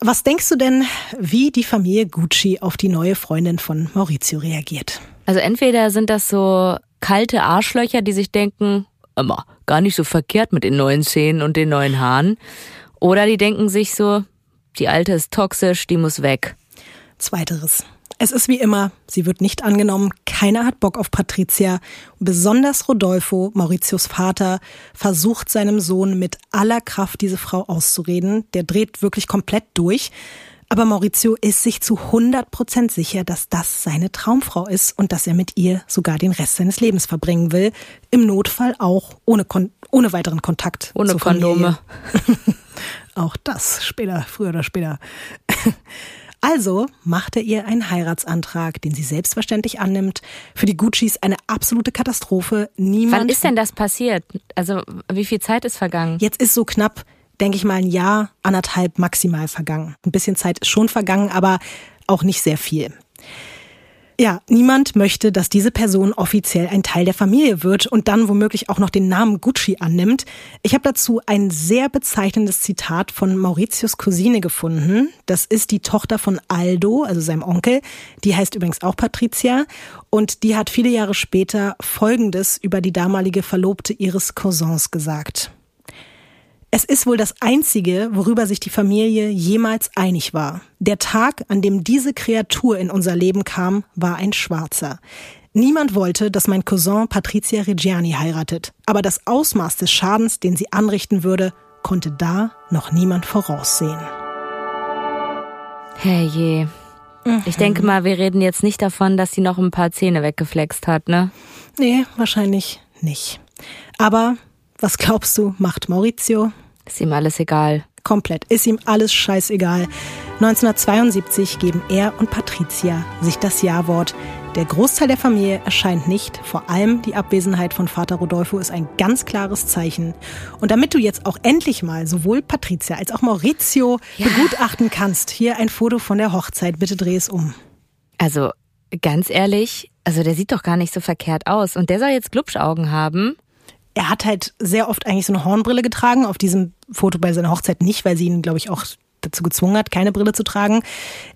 Was denkst du denn, wie die Familie Gucci auf die neue Freundin von Maurizio reagiert? Also entweder sind das so kalte Arschlöcher, die sich denken, immer gar nicht so verkehrt mit den neuen Zähnen und den neuen Haaren. Oder die denken sich so, die alte ist toxisch, die muss weg. Zweiteres. Es ist wie immer, sie wird nicht angenommen, keiner hat Bock auf Patricia. Besonders Rodolfo, Mauritius Vater, versucht seinem Sohn mit aller Kraft diese Frau auszureden. Der dreht wirklich komplett durch. Aber Maurizio ist sich zu 100 Prozent sicher, dass das seine Traumfrau ist und dass er mit ihr sogar den Rest seines Lebens verbringen will. Im Notfall auch ohne, Kon ohne weiteren Kontakt. Ohne. Kondome. Auch das später, früher oder später. Also macht er ihr einen Heiratsantrag, den sie selbstverständlich annimmt. Für die Guccis eine absolute Katastrophe. Niemand. Wann ist denn das passiert? Also wie viel Zeit ist vergangen? Jetzt ist so knapp, denke ich mal, ein Jahr, anderthalb maximal vergangen. Ein bisschen Zeit ist schon vergangen, aber auch nicht sehr viel. Ja, niemand möchte, dass diese Person offiziell ein Teil der Familie wird und dann womöglich auch noch den Namen Gucci annimmt. Ich habe dazu ein sehr bezeichnendes Zitat von Mauritius Cousine gefunden. Das ist die Tochter von Aldo, also seinem Onkel. Die heißt übrigens auch Patricia und die hat viele Jahre später Folgendes über die damalige Verlobte ihres Cousins gesagt. Es ist wohl das Einzige, worüber sich die Familie jemals einig war. Der Tag, an dem diese Kreatur in unser Leben kam, war ein schwarzer. Niemand wollte, dass mein Cousin Patricia Reggiani heiratet, aber das Ausmaß des Schadens, den sie anrichten würde, konnte da noch niemand voraussehen. Herrje. Ich denke mal, wir reden jetzt nicht davon, dass sie noch ein paar Zähne weggeflext hat, ne? Nee, wahrscheinlich nicht. Aber was glaubst du, macht Maurizio? Ist ihm alles egal. Komplett. Ist ihm alles scheißegal. 1972 geben er und Patricia sich das Ja-Wort. Der Großteil der Familie erscheint nicht. Vor allem die Abwesenheit von Vater Rodolfo ist ein ganz klares Zeichen. Und damit du jetzt auch endlich mal sowohl Patricia als auch Maurizio begutachten kannst, hier ein Foto von der Hochzeit. Bitte dreh es um. Also ganz ehrlich, also der sieht doch gar nicht so verkehrt aus. Und der soll jetzt Glubschaugen haben. Er hat halt sehr oft eigentlich so eine Hornbrille getragen. Auf diesem Foto bei seiner Hochzeit nicht, weil sie ihn, glaube ich, auch dazu gezwungen hat, keine Brille zu tragen.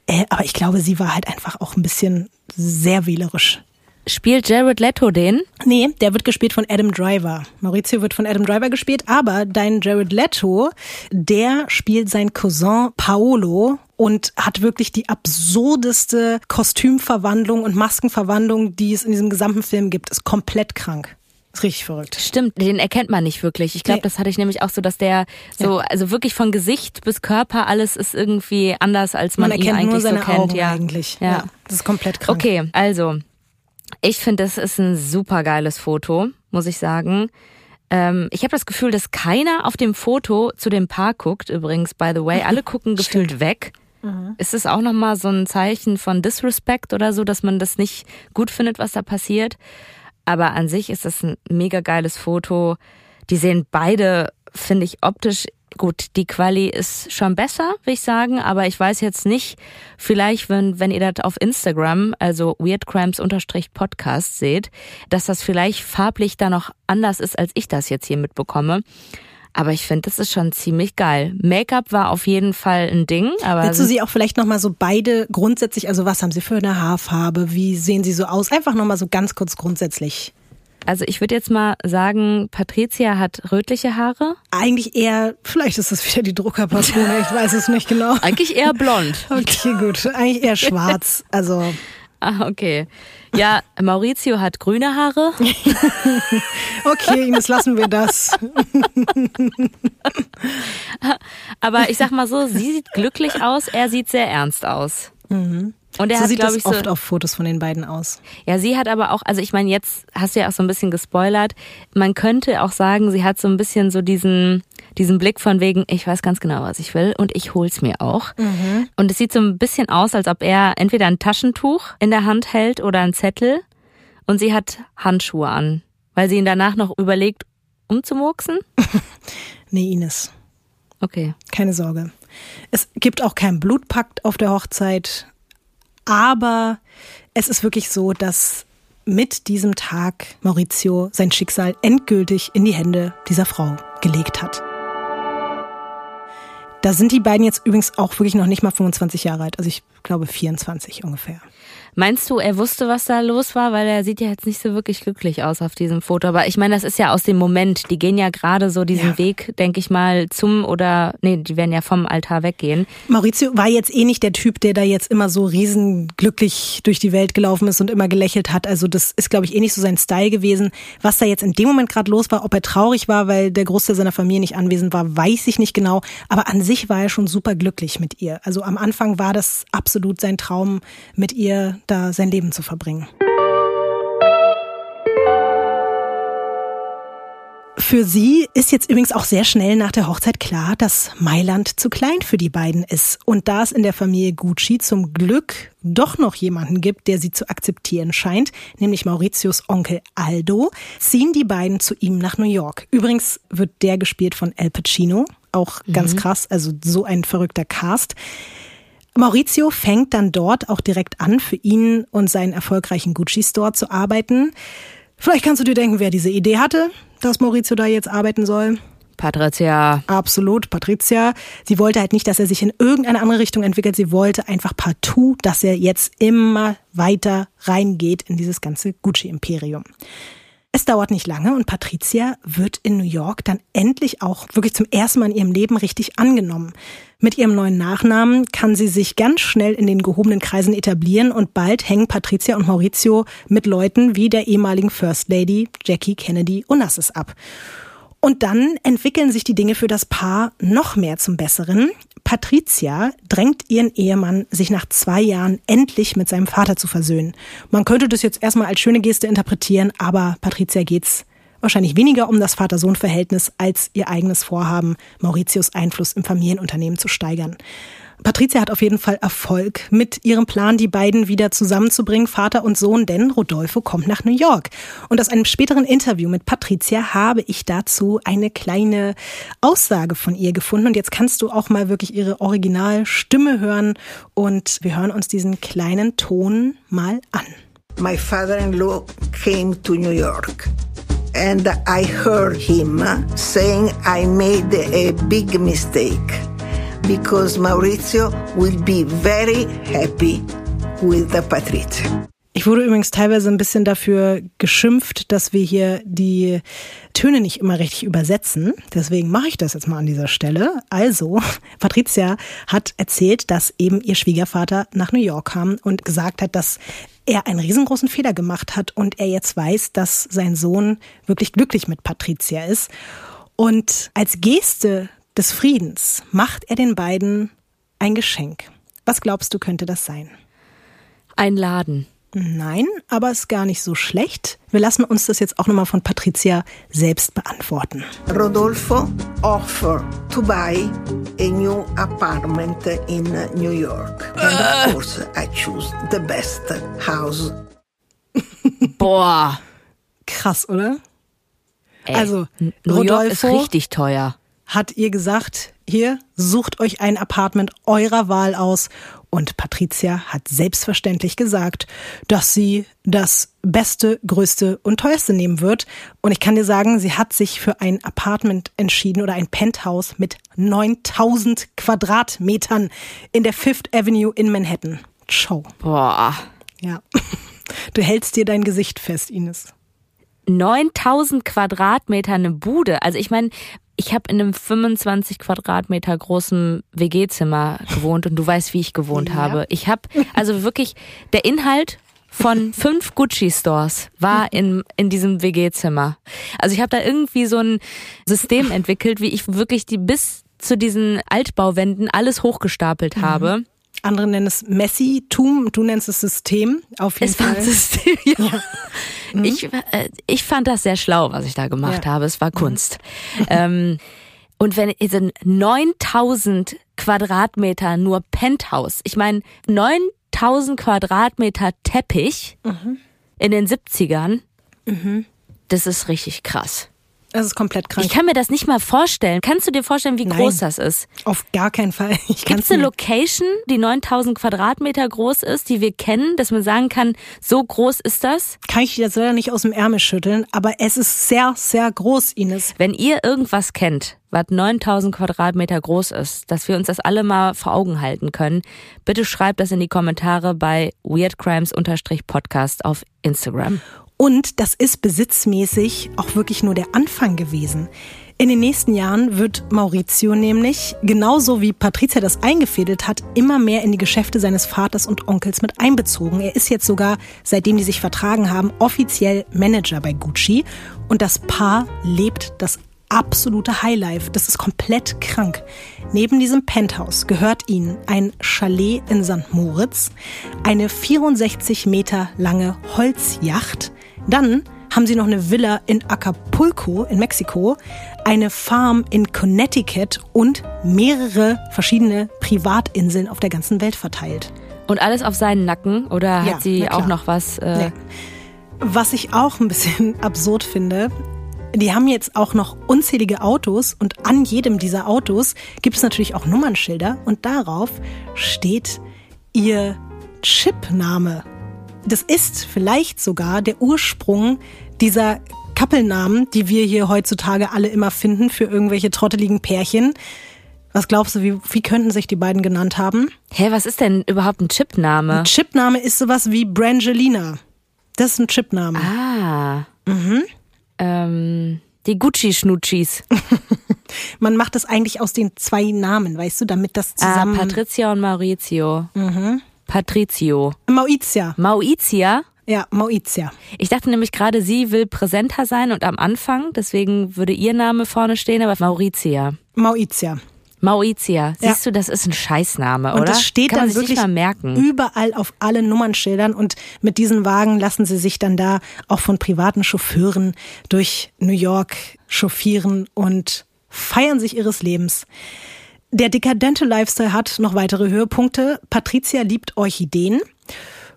Äh, aber ich glaube, sie war halt einfach auch ein bisschen sehr wählerisch. Spielt Jared Leto den? Nee, der wird gespielt von Adam Driver. Maurizio wird von Adam Driver gespielt, aber dein Jared Leto, der spielt sein Cousin Paolo und hat wirklich die absurdeste Kostümverwandlung und Maskenverwandlung, die es in diesem gesamten Film gibt. Ist komplett krank. Ist richtig verrückt. Stimmt, den erkennt man nicht wirklich. Ich glaube, Nee. das hatte ich nämlich auch so, dass der so, also wirklich von Gesicht bis Körper, alles ist irgendwie anders, als man, Man ihn erkennt eigentlich nur seine so kennt. Augen ja. eigentlich. Ja. Das ist komplett krank. Okay, also, ich finde, das ist ein super geiles Foto, muss ich sagen. Ähm, ich habe das Gefühl, dass keiner auf dem Foto zu dem Paar guckt, übrigens, by the way. Alle gucken gefühlt weg. Ist es auch nochmal so ein Zeichen von Disrespect oder so, dass man das nicht gut findet, was da passiert? Aber an sich ist das ein mega geiles Foto. Die sehen beide, finde ich, optisch gut, die Quali ist schon besser, will ich sagen, aber ich weiß jetzt nicht, vielleicht, wenn, wenn ihr das auf Instagram, also weirdcrimes-podcast seht, dass das vielleicht farblich da noch anders ist, als ich das jetzt hier mitbekomme. Aber ich finde, das ist schon ziemlich geil. Make-up war auf jeden Fall ein Ding. Aber Willst du sie auch vielleicht nochmal so beide grundsätzlich, also was haben sie für eine Haarfarbe? Wie sehen sie so aus? Einfach nochmal so ganz kurz grundsätzlich. Also ich würde jetzt mal sagen, Patricia hat rötliche Haare. Eigentlich eher, vielleicht ist das wieder die Druckerpatrone, ich weiß es nicht genau. Eigentlich eher blond. Okay, gut. Eigentlich eher schwarz. Also. Ah, okay. Ja, Maurizio hat grüne Haare. okay, Ines, lassen wir das. Aber ich sag mal so, sie sieht glücklich aus, er sieht sehr ernst aus. Mhm. Und er so hat, sieht das ich, so, oft auf Fotos von den beiden aus. Ja, sie hat aber auch, also ich meine, jetzt hast du ja auch so ein bisschen gespoilert. Man könnte auch sagen, sie hat so ein bisschen so diesen, diesen Blick von wegen, ich weiß ganz genau, was ich will und ich hol's mir auch. Und es sieht so ein bisschen aus, als ob er entweder ein Taschentuch in der Hand hält oder einen Zettel und sie hat Handschuhe an, weil sie ihn danach noch überlegt, umzumurksen. Nee, Ines, Okay. keine Sorge. Es gibt auch keinen Blutpakt auf der Hochzeit, aber es ist wirklich so, dass mit diesem Tag Maurizio sein Schicksal endgültig in die Hände dieser Frau gelegt hat. Da sind die beiden jetzt übrigens auch wirklich noch nicht mal 25 Jahre alt, also ich glaube 24 ungefähr. Meinst du, er wusste, was da los war? Weil er sieht ja jetzt nicht so wirklich glücklich aus auf diesem Foto. Aber ich meine, das ist ja aus dem Moment. Die gehen ja gerade so diesen Ja. Weg, denke ich mal, zum oder, nee, die werden ja vom Altar weggehen. Maurizio war jetzt eh nicht der Typ, der da jetzt immer so riesenglücklich durch die Welt gelaufen ist und immer gelächelt hat. Also das ist, glaube ich, eh nicht so sein Style gewesen. Was da jetzt in dem Moment gerade los war, ob er traurig war, weil der Großteil seiner Familie nicht anwesend war, weiß ich nicht genau. Aber an sich war er schon super glücklich mit ihr. Also am Anfang war das absolut sein Traum, mit ihr da sein Leben zu verbringen. Für sie ist jetzt übrigens auch sehr schnell nach der Hochzeit klar, dass Mailand zu klein für die beiden ist. Und da es in der Familie Gucci zum Glück doch noch jemanden gibt, der sie zu akzeptieren scheint, nämlich Mauritius Onkel Aldo, ziehen die beiden zu ihm nach New York. Übrigens wird der gespielt von Al Pacino. Auch ganz krass, also so ein verrückter Cast. Maurizio fängt dann dort auch direkt an, für ihn und seinen erfolgreichen Gucci-Store zu arbeiten. Vielleicht kannst du dir denken, wer diese Idee hatte, dass Maurizio da jetzt arbeiten soll. Patricia. Absolut, Patricia. Sie wollte halt nicht, dass er sich in irgendeine andere Richtung entwickelt. Sie wollte einfach partout, dass er jetzt immer weiter reingeht in dieses ganze Gucci-Imperium. Es dauert nicht lange und Patricia wird in New York dann endlich auch wirklich zum ersten Mal in ihrem Leben richtig angenommen. Mit ihrem neuen Nachnamen kann sie sich ganz schnell in den gehobenen Kreisen etablieren und bald hängen Patricia und Maurizio mit Leuten wie der ehemaligen First Lady Jackie Kennedy Onassis ab. Und dann entwickeln sich die Dinge für das Paar noch mehr zum Besseren. Patricia drängt ihren Ehemann, sich nach zwei Jahren endlich mit seinem Vater zu versöhnen. Man könnte das jetzt erstmal als schöne Geste interpretieren, aber Patricia geht's wahrscheinlich weniger um das Vater-Sohn-Verhältnis als ihr eigenes Vorhaben, Mauritius Einfluss im Familienunternehmen zu steigern. Patricia hat auf jeden Fall Erfolg mit ihrem Plan, die beiden wieder zusammenzubringen, Vater und Sohn, denn Rodolfo kommt nach New York. Und aus einem späteren Interview mit Patricia habe ich dazu eine kleine Aussage von ihr gefunden. Und jetzt kannst du auch mal wirklich ihre Originalstimme hören. Und wir hören uns diesen kleinen Ton mal an. my father-in-law came to New York and I heard him saying I made a big mistake because Maurizio will be very happy with the Patrizia. Ich wurde übrigens teilweise ein bisschen dafür geschimpft, dass wir hier die Töne nicht immer richtig übersetzen. Deswegen mache ich das jetzt mal an dieser Stelle. Also, Patricia hat erzählt, dass eben ihr Schwiegervater nach New York kam und gesagt hat, dass er einen riesengroßen Fehler gemacht hat und er jetzt weiß, dass sein Sohn wirklich glücklich mit Patricia ist. Und als Geste des Friedens macht er den beiden ein Geschenk. Was glaubst du, könnte das sein? Ein Laden. Nein, aber ist gar nicht so schlecht. Wir lassen uns das jetzt auch nochmal von Patricia selbst beantworten. Rodolfo offered to buy a new apartment in New York. And of course, I choose the best house Boah. Krass, oder? Ey, Also, New York ist Rodolfo- richtig teuer. Hat ihr gesagt, hier sucht euch ein Apartment eurer Wahl aus. Und Patricia hat selbstverständlich gesagt, dass sie das Beste, Größte und Teuerste nehmen wird. Und ich kann dir sagen, sie hat sich für ein Apartment entschieden oder ein Penthouse mit 9000 Quadratmetern in der Fifth Avenue in Manhattan. Ciao. Boah. Ja. Du hältst dir dein Gesicht fest, Ines. 9000 Quadratmeter eine Bude. Also ich meine, ich habe in einem 25 Quadratmeter großen WG-Zimmer gewohnt und du weißt, wie ich gewohnt Ja. habe. Ich habe also wirklich der Inhalt von fünf Gucci-Stores war in, in diesem WG-Zimmer. Also ich habe da irgendwie so ein System entwickelt, wie ich wirklich die bis zu diesen Altbauwänden alles hochgestapelt habe. Andere nennen es Messi-Tum, du nennst es System. Auf jeden Es war Fall. ein System, ja. Ich, äh, ich fand das sehr schlau, was ich da gemacht Ja. habe. Es war Kunst. ähm, und wenn es sind 9000 Quadratmeter nur Penthouse. Ich meine, 9000 Quadratmeter Teppich in den 70ern. Das ist richtig krass. Das ist komplett krank. Ich kann mir das nicht mal vorstellen. Kannst du dir vorstellen, wie Nein. groß das ist? Auf gar keinen Fall. Gibt es eine Location, die 9000 Quadratmeter groß ist, die wir kennen, dass man sagen kann, so groß ist das? kann ich dir jetzt leider nicht aus dem Ärmel schütteln, aber es ist sehr, sehr groß, Ines. Wenn ihr irgendwas kennt, was 9000 Quadratmeter groß ist, dass wir uns das alle mal vor Augen halten können, bitte schreibt das in die Kommentare bei weirdcrimes-podcast auf Instagram. Und das ist besitzmäßig auch wirklich nur der Anfang gewesen. In den nächsten Jahren wird Maurizio nämlich, genauso wie Patricia das eingefädelt hat, immer mehr in die Geschäfte seines Vaters und Onkels mit einbezogen. Er ist jetzt sogar, seitdem die sich vertragen haben, offiziell Manager bei Gucci. Und das Paar lebt das absolute Highlife. Das ist komplett krank. Neben diesem Penthouse gehört ihnen ein Chalet in St. Moritz, eine 64 Meter lange Holzjacht, dann haben sie noch eine Villa in Acapulco in Mexiko, eine Farm in Connecticut und mehrere verschiedene Privatinseln auf der ganzen Welt verteilt. Und alles auf seinen Nacken oder Ja, hat sie na klar. auch noch was? Äh, Nee. Was ich auch ein bisschen absurd finde, die haben jetzt auch noch unzählige Autos und an jedem dieser Autos gibt es natürlich auch Nummernschilder und darauf steht ihr Chipname. Das ist vielleicht sogar der Ursprung dieser Kappelnamen, die wir hier heutzutage alle immer finden für irgendwelche trotteligen Pärchen. Was glaubst du, wie, wie könnten sich die beiden genannt haben? Hä, was ist denn überhaupt ein Chipname? Ein Chipname ist sowas wie Brangelina. Das ist ein Chipname. ah. Ähm, die Gucci-Schnutschis. Man macht das eigentlich aus den zwei Namen, weißt du, damit das Ah, zusammen. Patricia und Maurizio. Patrizio. Maurizia. Maurizia? Ja, Maurizia. Ich dachte nämlich gerade, sie will präsenter sein und am Anfang, deswegen würde ihr Name vorne stehen, aber Maurizia. Maurizia. Maurizia. Ja. Siehst du, das ist ein Scheißname, Und oder? das steht Kann dann wirklich überall auf allen Nummernschildern und mit diesen Wagen lassen sie sich dann da auch von privaten Chauffeuren durch New York chauffieren und feiern sich ihres Lebens. Der dekadente Lifestyle hat noch weitere Höhepunkte. Patricia liebt Orchideen.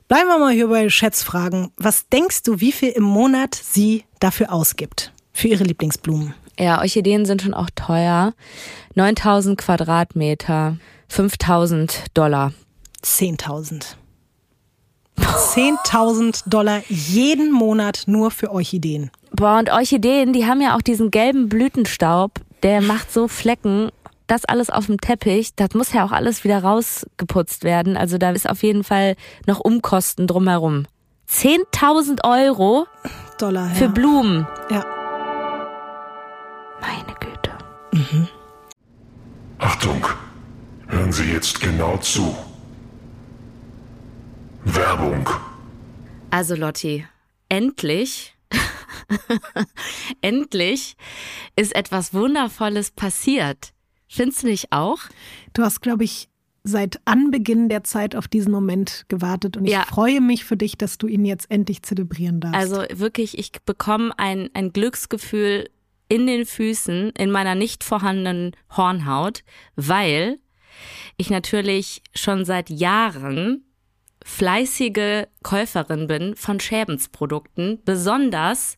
Bleiben wir mal hier bei Schätzfragen. Was denkst du, wie viel im Monat sie dafür ausgibt? Für ihre Lieblingsblumen? Ja, Orchideen sind schon auch teuer. 9000 Quadratmeter, 5000 Dollar. 10.000. 10.000 Dollar jeden Monat nur für Orchideen. Boah, und Orchideen, die haben ja auch diesen gelben Blütenstaub, der macht so Flecken. Das alles auf dem Teppich, das muss ja auch alles wieder rausgeputzt werden. Also da ist auf jeden Fall noch Umkosten drumherum. 10.000 Euro Dollar, für ja. Blumen. ja. Meine Güte. Achtung, hören Sie jetzt genau zu. Werbung. Also Lotti, endlich, endlich ist etwas Wundervolles passiert. Findest du nicht auch? Du hast, glaube ich, seit Anbeginn der Zeit auf diesen Moment gewartet und ich Ja. freue mich für dich, dass du ihn jetzt endlich zelebrieren darfst. Also wirklich, ich bekomme ein, ein Glücksgefühl in den Füßen, in meiner nicht vorhandenen Hornhaut, weil ich natürlich schon seit Jahren fleißige Käuferin bin von Schäbensprodukten, besonders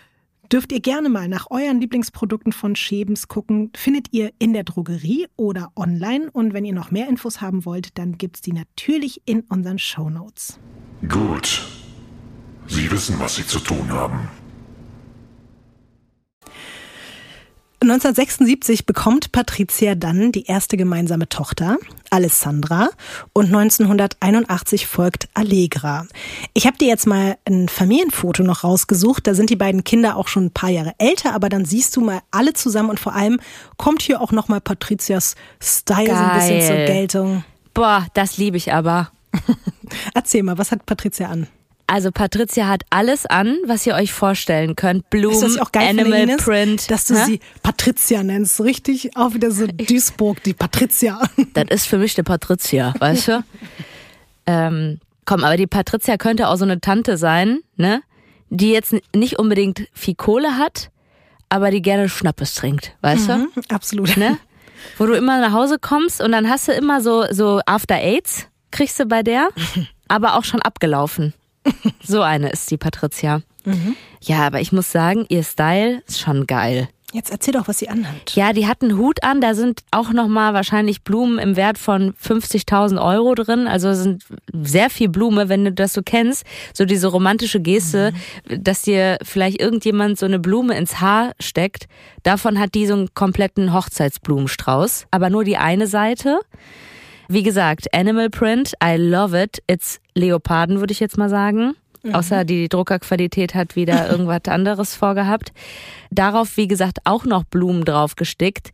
dürft ihr gerne mal nach euren Lieblingsprodukten von Schebens gucken. Findet ihr in der Drogerie oder online. Und wenn ihr noch mehr Infos haben wollt, dann gibt es die natürlich in unseren Show Notes. Gut. Sie wissen, was Sie zu tun haben. 1976 bekommt Patricia dann die erste gemeinsame Tochter, Alessandra, und 1981 folgt Allegra. Ich habe dir jetzt mal ein Familienfoto noch rausgesucht. Da sind die beiden Kinder auch schon ein paar Jahre älter, aber dann siehst du mal alle zusammen und vor allem kommt hier auch noch mal Patricias Style Geil. so ein bisschen zur Geltung. Boah, das liebe ich aber. Erzähl mal, was hat Patricia an? Also Patricia hat alles an, was ihr euch vorstellen könnt. Blumen, weißt du, auch geil Animal finde, Ines, Print. Dass du Hä? sie Patricia nennst. Richtig auch wieder so Duisburg, die Patricia. Das ist für mich eine Patricia, weißt du? ähm, komm, aber die Patricia könnte auch so eine Tante sein, ne? Die jetzt nicht unbedingt viel Kohle hat, aber die gerne Schnappes trinkt, weißt mhm, du? Absolut. Ne? Wo du immer nach Hause kommst und dann hast du immer so, so After Aids, kriegst du bei der, aber auch schon abgelaufen. So eine ist die Patricia. Mhm. Ja, aber ich muss sagen, ihr Style ist schon geil. Jetzt erzähl doch, was sie anhat. Ja, die hat einen Hut an, da sind auch nochmal wahrscheinlich Blumen im Wert von 50.000 Euro drin. Also sind sehr viel Blume, wenn du das so kennst. So diese romantische Geste, mhm. dass dir vielleicht irgendjemand so eine Blume ins Haar steckt. Davon hat die so einen kompletten Hochzeitsblumenstrauß. Aber nur die eine Seite. Wie gesagt, Animal Print, I love it. It's Leoparden, würde ich jetzt mal sagen. Mhm. Außer die Druckerqualität hat wieder irgendwas anderes vorgehabt. Darauf, wie gesagt, auch noch Blumen drauf gestickt.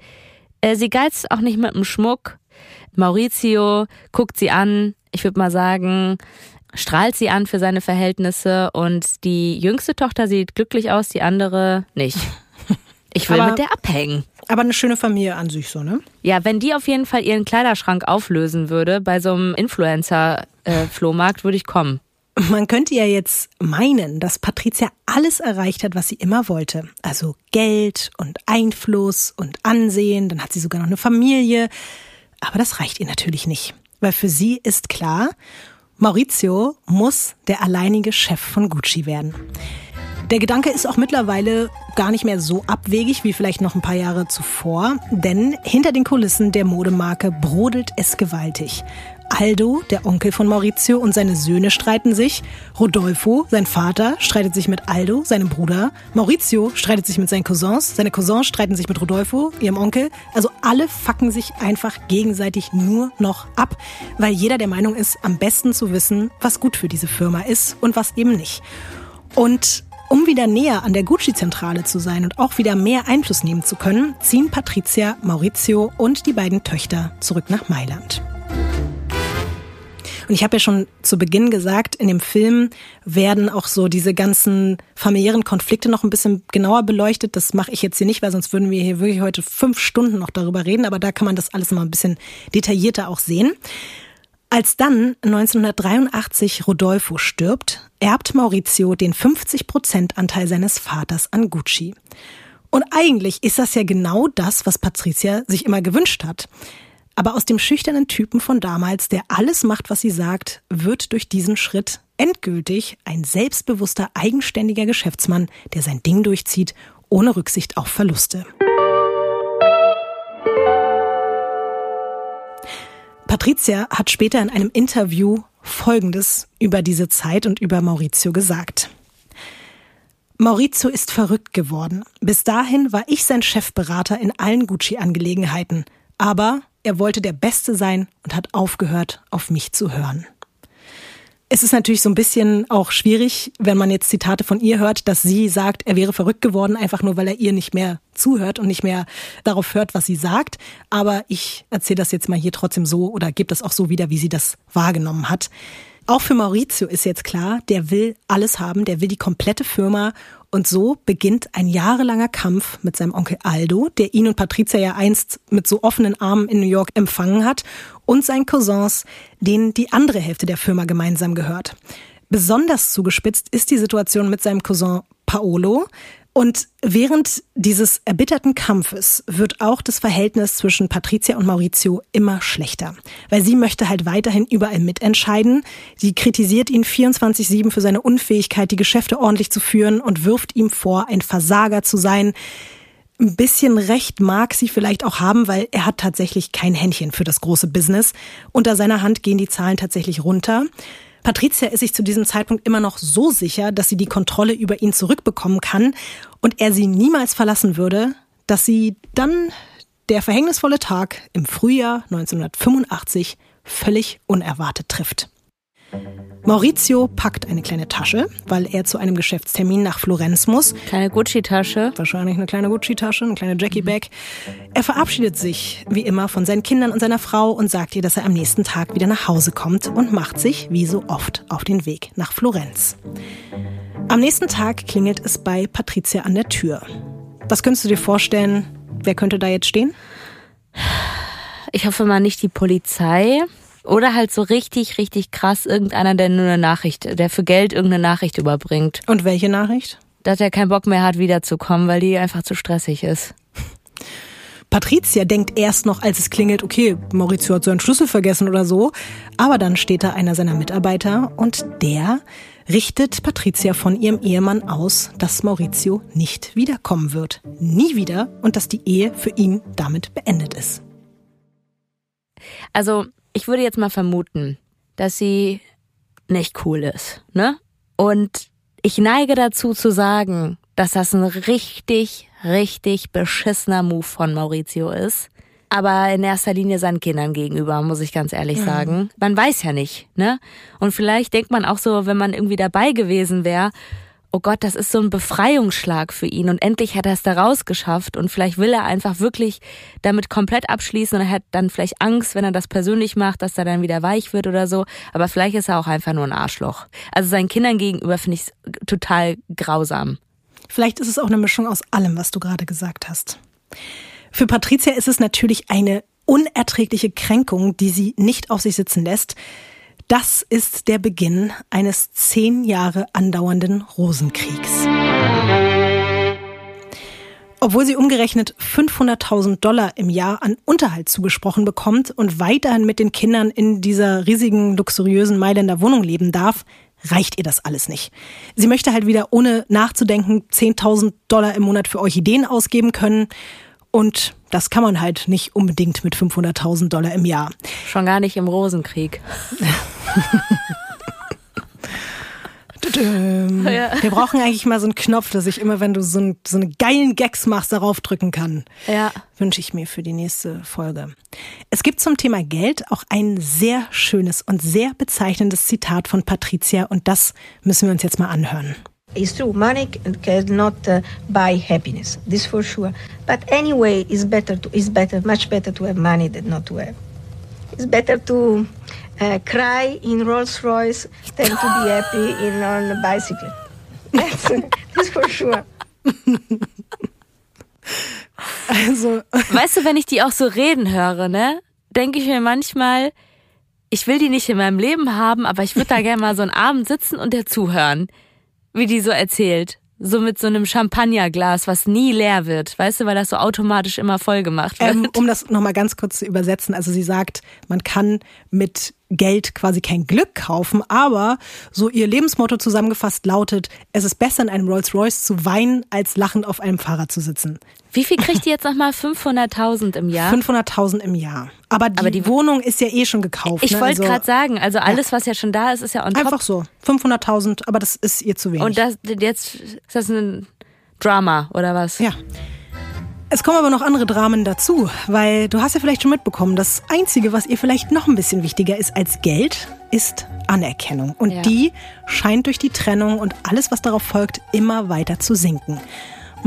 Äh, sie geizt auch nicht mit dem Schmuck. Maurizio guckt sie an. Ich würde mal sagen, strahlt sie an für seine Verhältnisse und die jüngste Tochter sieht glücklich aus, die andere nicht. Ich will aber, mit der abhängen. Aber eine schöne Familie an sich so, ne? Ja, wenn die auf jeden Fall ihren Kleiderschrank auflösen würde bei so einem Influencer-Flohmarkt, würde ich kommen. Man könnte ja jetzt meinen, dass Patricia alles erreicht hat, was sie immer wollte. Also Geld und Einfluss und Ansehen, dann hat sie sogar noch eine Familie. Aber das reicht ihr natürlich nicht. Weil für sie ist klar, Maurizio muss der alleinige Chef von Gucci werden. Der Gedanke ist auch mittlerweile gar nicht mehr so abwegig wie vielleicht noch ein paar Jahre zuvor, denn hinter den Kulissen der Modemarke brodelt es gewaltig. Aldo, der Onkel von Maurizio, und seine Söhne streiten sich. Rodolfo, sein Vater, streitet sich mit Aldo, seinem Bruder. Maurizio streitet sich mit seinen Cousins. Seine Cousins streiten sich mit Rodolfo, ihrem Onkel. Also alle fucken sich einfach gegenseitig nur noch ab, weil jeder der Meinung ist, am besten zu wissen, was gut für diese Firma ist und was eben nicht. Und um wieder näher an der Gucci-Zentrale zu sein und auch wieder mehr Einfluss nehmen zu können, ziehen Patricia, Maurizio und die beiden Töchter zurück nach Mailand. Und ich habe ja schon zu Beginn gesagt, in dem Film werden auch so diese ganzen familiären Konflikte noch ein bisschen genauer beleuchtet. Das mache ich jetzt hier nicht, weil sonst würden wir hier wirklich heute fünf Stunden noch darüber reden. Aber da kann man das alles mal ein bisschen detaillierter auch sehen. Als dann 1983 Rodolfo stirbt, erbt Maurizio den 50%-Anteil seines Vaters an Gucci. Und eigentlich ist das ja genau das, was Patricia sich immer gewünscht hat. Aber aus dem schüchternen Typen von damals, der alles macht, was sie sagt, wird durch diesen Schritt endgültig ein selbstbewusster, eigenständiger Geschäftsmann, der sein Ding durchzieht, ohne Rücksicht auf Verluste. Patricia hat später in einem Interview Folgendes über diese Zeit und über Maurizio gesagt. Maurizio ist verrückt geworden. Bis dahin war ich sein Chefberater in allen Gucci-Angelegenheiten. Aber er wollte der Beste sein und hat aufgehört, auf mich zu hören. Es ist natürlich so ein bisschen auch schwierig, wenn man jetzt Zitate von ihr hört, dass sie sagt, er wäre verrückt geworden, einfach nur weil er ihr nicht mehr zuhört und nicht mehr darauf hört, was sie sagt. Aber ich erzähle das jetzt mal hier trotzdem so oder gebe das auch so wieder, wie sie das wahrgenommen hat. Auch für Maurizio ist jetzt klar, der will alles haben, der will die komplette Firma und so beginnt ein jahrelanger Kampf mit seinem Onkel Aldo, der ihn und Patricia ja einst mit so offenen Armen in New York empfangen hat, und seinen Cousins, denen die andere Hälfte der Firma gemeinsam gehört. Besonders zugespitzt ist die Situation mit seinem Cousin Paolo, und während dieses erbitterten Kampfes wird auch das Verhältnis zwischen Patricia und Maurizio immer schlechter. Weil sie möchte halt weiterhin überall mitentscheiden. Sie kritisiert ihn 24-7 für seine Unfähigkeit, die Geschäfte ordentlich zu führen und wirft ihm vor, ein Versager zu sein. Ein bisschen Recht mag sie vielleicht auch haben, weil er hat tatsächlich kein Händchen für das große Business. Unter seiner Hand gehen die Zahlen tatsächlich runter. Patricia ist sich zu diesem Zeitpunkt immer noch so sicher, dass sie die Kontrolle über ihn zurückbekommen kann und er sie niemals verlassen würde, dass sie dann der verhängnisvolle Tag im Frühjahr 1985 völlig unerwartet trifft. Maurizio packt eine kleine Tasche, weil er zu einem Geschäftstermin nach Florenz muss. Kleine Gucci-Tasche. Wahrscheinlich eine kleine Gucci-Tasche, eine kleine Jackie-Bag. Er verabschiedet sich, wie immer, von seinen Kindern und seiner Frau und sagt ihr, dass er am nächsten Tag wieder nach Hause kommt und macht sich, wie so oft, auf den Weg nach Florenz. Am nächsten Tag klingelt es bei Patricia an der Tür. Was könntest du dir vorstellen? Wer könnte da jetzt stehen? Ich hoffe mal nicht die Polizei. Oder halt so richtig, richtig krass irgendeiner, der nur eine Nachricht, der für Geld irgendeine Nachricht überbringt. Und welche Nachricht? Dass er keinen Bock mehr hat, wiederzukommen, weil die einfach zu stressig ist. Patricia denkt erst noch, als es klingelt, okay, Maurizio hat seinen Schlüssel vergessen oder so. Aber dann steht da einer seiner Mitarbeiter und der richtet Patricia von ihrem Ehemann aus, dass Maurizio nicht wiederkommen wird. Nie wieder und dass die Ehe für ihn damit beendet ist. Also ich würde jetzt mal vermuten, dass sie nicht cool ist, ne? Und ich neige dazu zu sagen, dass das ein richtig, richtig beschissener Move von Maurizio ist. Aber in erster Linie seinen Kindern gegenüber, muss ich ganz ehrlich sagen. Man weiß ja nicht, ne? Und vielleicht denkt man auch so, wenn man irgendwie dabei gewesen wäre, oh Gott, das ist so ein Befreiungsschlag für ihn und endlich hat er es da rausgeschafft und vielleicht will er einfach wirklich damit komplett abschließen und er hat dann vielleicht Angst, wenn er das persönlich macht, dass er dann wieder weich wird oder so, aber vielleicht ist er auch einfach nur ein Arschloch. Also seinen Kindern gegenüber finde ich es total grausam. Vielleicht ist es auch eine Mischung aus allem, was du gerade gesagt hast. Für Patricia ist es natürlich eine unerträgliche Kränkung, die sie nicht auf sich sitzen lässt. Das ist der Beginn eines zehn Jahre andauernden Rosenkriegs. Obwohl sie umgerechnet 500.000 Dollar im Jahr an Unterhalt zugesprochen bekommt und weiterhin mit den Kindern in dieser riesigen, luxuriösen Mailänder Wohnung leben darf, reicht ihr das alles nicht. Sie möchte halt wieder ohne nachzudenken 10.000 Dollar im Monat für Orchideen ausgeben können und das kann man halt nicht unbedingt mit 500.000 Dollar im Jahr. Schon gar nicht im Rosenkrieg. Ja. Wir brauchen eigentlich mal so einen Knopf, dass ich immer, wenn du so, ein, so eine geilen Gags machst, darauf drücken kann. Ja. Wünsche ich mir für die nächste Folge. Es gibt zum Thema Geld auch ein sehr schönes und sehr bezeichnendes Zitat von Patricia und das müssen wir uns jetzt mal anhören. It's true, money cannot uh, buy happiness. This for sure. But anyway, it's better. To, it's better, much better to have money than not to have. It's better to uh, cry in Rolls Royce than to be happy in on a bicycle. That's, that's for sure. Also, Weißt du, wenn ich die auch so reden höre, ne, denke ich mir manchmal, ich will die nicht in meinem Leben haben, aber ich würde da gerne mal so einen Abend sitzen und der zuhören, wie die so erzählt. So mit so einem Champagnerglas, was nie leer wird, weißt du, weil das so automatisch immer voll gemacht wird. ähm, um das nochmal ganz kurz zu übersetzen, also sie sagt, man kann mit Geld quasi kein Glück kaufen, aber so ihr Lebensmotto zusammengefasst lautet, es ist besser in einem Rolls Royce zu weinen, als lachend auf einem Fahrrad zu sitzen. Wie viel kriegt die jetzt nochmal? 500.000 im Jahr? 500.000 im Jahr. Aber die, Aber die- Wohnung ist ja eh schon gekauft. Ich ne? wollte also gerade sagen, also alles, was ja schon da ist, ist ja on top. Einfach so. 500.000, aber das ist ihr zu wenig. Und das, jetzt ist das ein Drama oder was? Ja. Es kommen aber noch andere Dramen dazu, weil du hast ja vielleicht schon mitbekommen, das Einzige, was ihr vielleicht noch ein bisschen wichtiger ist als Geld, ist Anerkennung. Und Ja. die scheint durch die Trennung und alles, was darauf folgt, immer weiter zu sinken.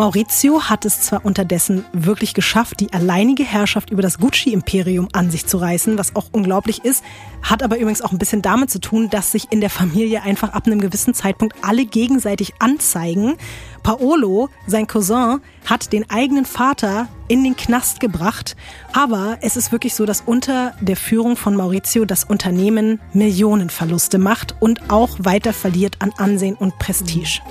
Maurizio hat es zwar unterdessen wirklich geschafft, die alleinige Herrschaft über das Gucci-Imperium an sich zu reißen, was auch unglaublich ist, hat aber übrigens auch ein bisschen damit zu tun, dass sich in der Familie einfach ab einem gewissen Zeitpunkt alle gegenseitig anzeigen. Paolo, sein Cousin, hat den eigenen Vater in den Knast gebracht. Aber es ist wirklich so, dass unter der Führung von Maurizio das Unternehmen Millionenverluste macht und auch weiter verliert an Ansehen und Prestige.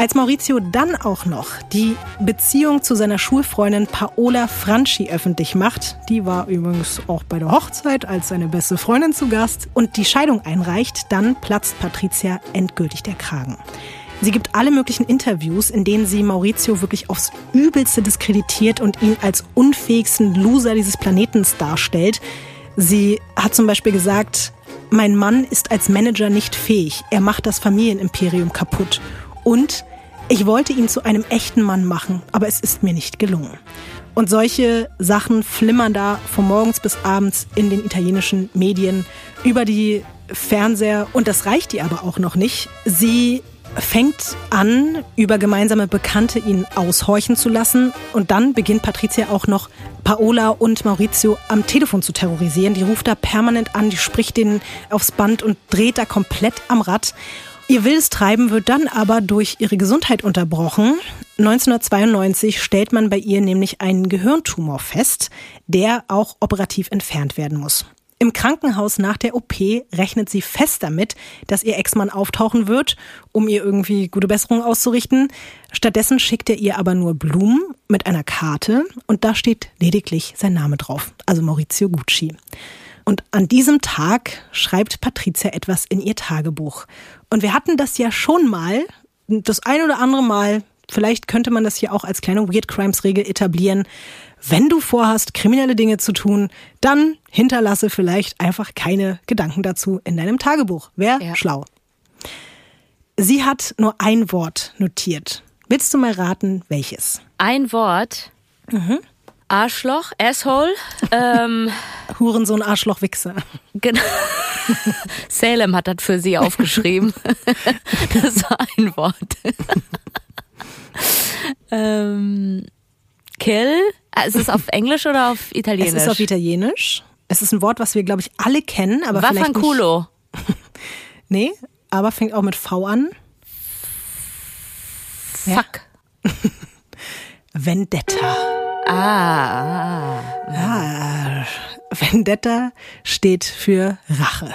Als Maurizio dann auch noch die Beziehung zu seiner Schulfreundin Paola Franchi öffentlich macht, die war übrigens auch bei der Hochzeit als seine beste Freundin zu Gast, und die Scheidung einreicht, dann platzt Patricia endgültig der Kragen. Sie gibt alle möglichen Interviews, in denen sie Maurizio wirklich aufs Übelste diskreditiert und ihn als unfähigsten Loser dieses Planetens darstellt. Sie hat zum Beispiel gesagt, mein Mann ist als Manager nicht fähig. Er macht das Familienimperium kaputt. Und ich wollte ihn zu einem echten Mann machen, aber es ist mir nicht gelungen. Und solche Sachen flimmern da von morgens bis abends in den italienischen Medien über die Fernseher. Und das reicht ihr aber auch noch nicht. Sie fängt an, über gemeinsame Bekannte ihn aushorchen zu lassen. Und dann beginnt Patricia auch noch Paola und Maurizio am Telefon zu terrorisieren. Die ruft da permanent an, die spricht denen aufs Band und dreht da komplett am Rad. Ihr wildes Treiben wird dann aber durch ihre Gesundheit unterbrochen. 1992 stellt man bei ihr nämlich einen Gehirntumor fest, der auch operativ entfernt werden muss. Im Krankenhaus nach der OP rechnet sie fest damit, dass ihr Ex-Mann auftauchen wird, um ihr irgendwie gute Besserung auszurichten. Stattdessen schickt er ihr aber nur Blumen mit einer Karte und da steht lediglich sein Name drauf, also Maurizio Gucci. Und an diesem Tag schreibt Patricia etwas in ihr Tagebuch. Und wir hatten das ja schon mal, das ein oder andere Mal, vielleicht könnte man das hier auch als kleine Weird Crimes Regel etablieren. Wenn du vorhast, kriminelle Dinge zu tun, dann hinterlasse vielleicht einfach keine Gedanken dazu in deinem Tagebuch. Wäre Ja. schlau. Sie hat nur ein Wort notiert. Willst du mal raten, welches? Ein Wort. Arschloch, Asshole. ähm, Hurensohn, Arschloch, Wichser. genau. Salem hat das für sie aufgeschrieben. das war ein Wort. ähm, kill. Ah, Ist es auf Englisch oder auf Italienisch? Es ist auf Italienisch. Es ist ein Wort, was wir, glaube ich, alle kennen, aber vielleicht nicht. Waffanculo. Nee, aber fängt auch mit V an. Ja. Fuck. Vendetta. Ah. Ah, Vendetta steht für Rache.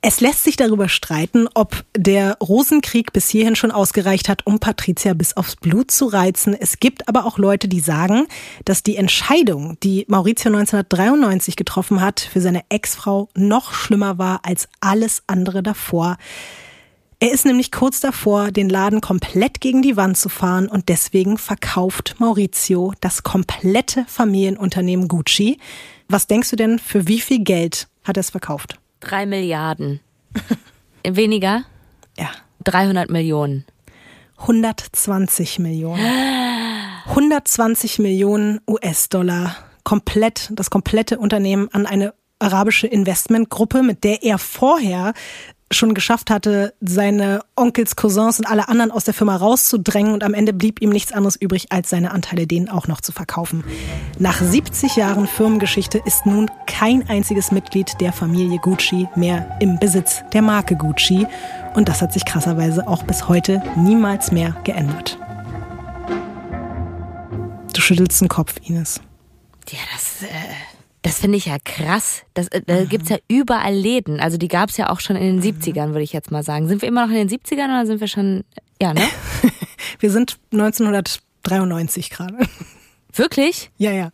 Es lässt sich darüber streiten, ob der Rosenkrieg bis hierhin schon ausgereicht hat, um Patricia bis aufs Blut zu reizen. Es gibt aber auch Leute, die sagen, dass die Entscheidung, die Maurizio 1993 getroffen hat, für seine Ex-Frau noch schlimmer war als alles andere davor. Er ist nämlich kurz davor, den Laden komplett gegen die Wand zu fahren und deswegen verkauft Maurizio das komplette Familienunternehmen Gucci. Was denkst du denn, für wie viel Geld hat er es verkauft? Drei Milliarden. Weniger? Ja. 300 Millionen. 120 Millionen. 120 Millionen US-Dollar. Komplett, das komplette Unternehmen an eine arabische Investmentgruppe, mit der er vorher schon geschafft hatte, seine Onkels, Cousins und alle anderen aus der Firma rauszudrängen und am Ende blieb ihm nichts anderes übrig, als seine Anteile denen auch noch zu verkaufen. Nach 70 Jahren Firmengeschichte ist nun kein einziges Mitglied der Familie Gucci mehr im Besitz der Marke Gucci und das hat sich krasserweise auch bis heute niemals mehr geändert. Du schüttelst den Kopf, Ines. Ja, das, äh, das finde ich ja krass. Das, äh, da gibt's ja überall Läden. Also die gab's ja auch schon in den 70ern, würde ich jetzt mal sagen. Sind wir immer noch in den 70ern oder sind wir schon. Ja, ne? Wir sind 1993 gerade. Wirklich? Ja, ja.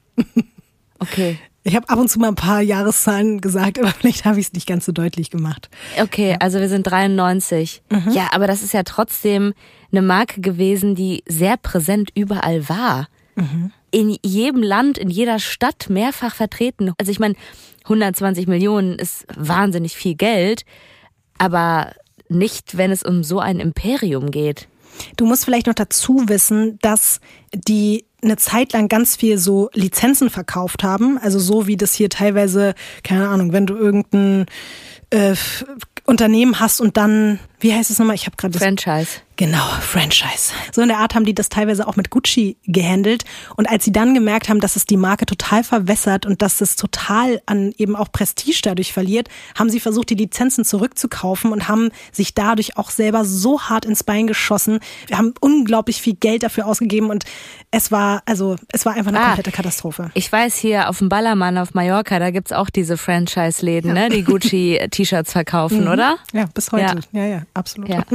Okay. Ich habe ab und zu mal ein paar Jahreszahlen gesagt, aber vielleicht habe ich es nicht ganz so deutlich gemacht. Okay, also wir sind 93. Ja, aber das ist ja trotzdem eine Marke gewesen, die sehr präsent überall war. In jedem Land, in jeder Stadt mehrfach vertreten. Also ich meine, 120 Millionen ist wahnsinnig viel Geld, aber nicht, wenn es um so ein Imperium geht. Du musst vielleicht noch dazu wissen, dass die eine Zeit lang ganz viel so Lizenzen verkauft haben. Also so wie das hier teilweise, keine Ahnung, wenn du irgendein äh, Unternehmen hast und dann, wie heißt es nochmal? Ich habe gerade Franchise. Genau, Franchise. So in der Art haben die das teilweise auch mit Gucci gehandelt. Und als sie dann gemerkt haben, dass es die Marke total verwässert und dass es total an eben auch Prestige dadurch verliert, haben sie versucht, die Lizenzen zurückzukaufen und haben sich dadurch auch selber so hart ins Bein geschossen. Wir haben unglaublich viel Geld dafür ausgegeben und es war, also, es war einfach eine Ah. komplette Katastrophe. Ich weiß hier auf dem Ballermann auf Mallorca, da gibt's auch diese Franchise-Läden, ne, die Gucci-T-Shirts verkaufen, oder? Ja, bis heute. Ja, ja, absolut. Ja.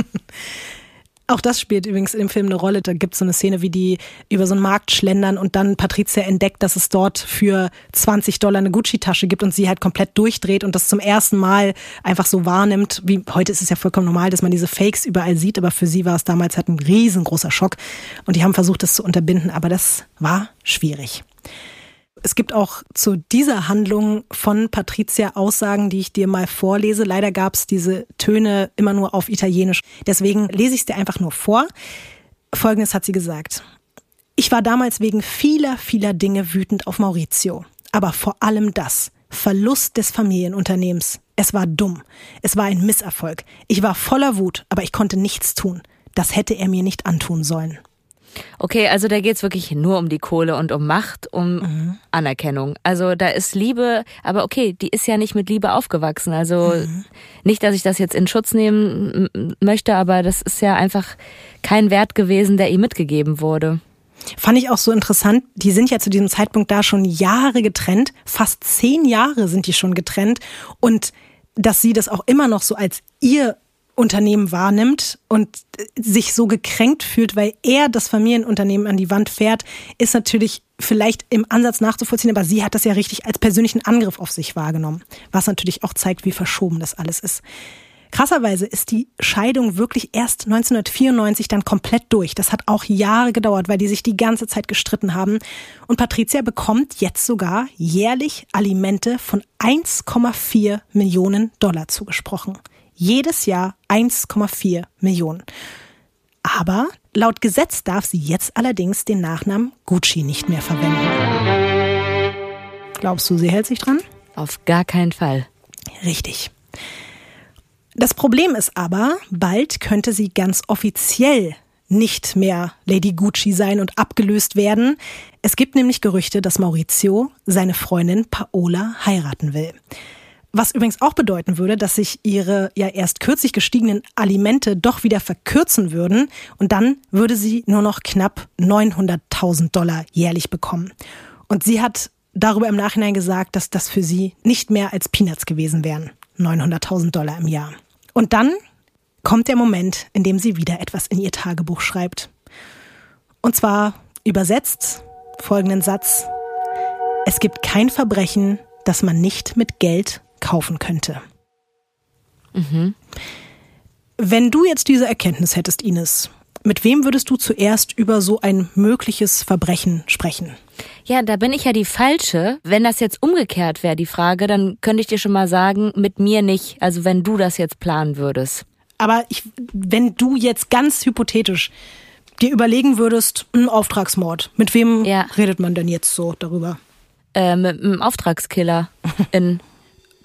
Auch das spielt übrigens im Film eine Rolle. Da gibt es so eine Szene, wie die über so einen Markt schlendern und dann Patricia entdeckt, dass es dort für 20 Dollar eine Gucci-Tasche gibt und sie halt komplett durchdreht und das zum ersten Mal einfach so wahrnimmt. Wie heute ist es ja vollkommen normal, dass man diese Fakes überall sieht, aber für sie war es damals halt ein riesengroßer Schock. Und die haben versucht, das zu unterbinden, aber das war schwierig. Es gibt auch zu dieser Handlung von Patricia Aussagen, die ich dir mal vorlese. Leider gab es diese Töne immer nur auf Italienisch. Deswegen lese ich es dir einfach nur vor. Folgendes hat sie gesagt. Ich war damals wegen vieler, vieler Dinge wütend auf Maurizio. Aber vor allem das. Verlust des Familienunternehmens. Es war dumm. Es war ein Misserfolg. Ich war voller Wut, aber ich konnte nichts tun. Das hätte er mir nicht antun sollen. Okay, also da geht's wirklich nur um die Kohle und um Macht, um Mhm. Anerkennung. Also da ist Liebe, aber okay, die ist ja nicht mit Liebe aufgewachsen. Also Mhm. nicht, dass ich das jetzt in Schutz nehmen möchte, aber das ist ja einfach kein Wert gewesen, der ihm mitgegeben wurde. Fand ich auch so interessant. Die sind ja zu diesem Zeitpunkt da schon Jahre getrennt. Fast zehn Jahre sind die schon getrennt. Und dass sie das auch immer noch so als ihr Unternehmen wahrnimmt und sich so gekränkt fühlt, weil er das Familienunternehmen an die Wand fährt, ist natürlich vielleicht im Ansatz nachzuvollziehen, aber sie hat das ja richtig als persönlichen Angriff auf sich wahrgenommen, was natürlich auch zeigt, wie verschoben das alles ist. Krasserweise ist die Scheidung wirklich erst 1994 dann komplett durch. Das hat auch Jahre gedauert, weil die sich die ganze Zeit gestritten haben. Und Patricia bekommt jetzt sogar jährlich Alimente von 1,4 Millionen Dollar zugesprochen. Jedes Jahr 1,4 Millionen. Aber laut Gesetz darf sie jetzt allerdings den Nachnamen Gucci nicht mehr verwenden. Glaubst du, sie hält sich dran? Auf gar keinen Fall. Richtig. Das Problem ist aber, bald könnte sie ganz offiziell nicht mehr Lady Gucci sein und abgelöst werden. Es gibt nämlich Gerüchte, dass Maurizio seine Freundin Paola heiraten will. Was übrigens auch bedeuten würde, dass sich ihre ja erst kürzlich gestiegenen Alimente doch wieder verkürzen würden und dann würde sie nur noch knapp 900.000 Dollar jährlich bekommen. Und sie hat darüber im Nachhinein gesagt, dass das für sie nicht mehr als Peanuts gewesen wären. 900.000 Dollar im Jahr. Und dann kommt der Moment, in dem sie wieder etwas in ihr Tagebuch schreibt. Und zwar übersetzt folgenden Satz. Es gibt kein Verbrechen, das man nicht mit Geld kaufen könnte. Wenn du jetzt diese Erkenntnis hättest, Ines, mit wem würdest du zuerst über so ein mögliches Verbrechen sprechen? Ja, da bin ich ja die Falsche. Wenn das jetzt umgekehrt wäre, die Frage, dann könnte ich dir schon mal sagen, mit mir nicht. Also wenn du das jetzt planen würdest. Aber ich, wenn du jetzt ganz hypothetisch dir überlegen würdest, ein Auftragsmord, mit wem Ja. redet man denn jetzt so darüber? Äh, mit einem Auftragskiller in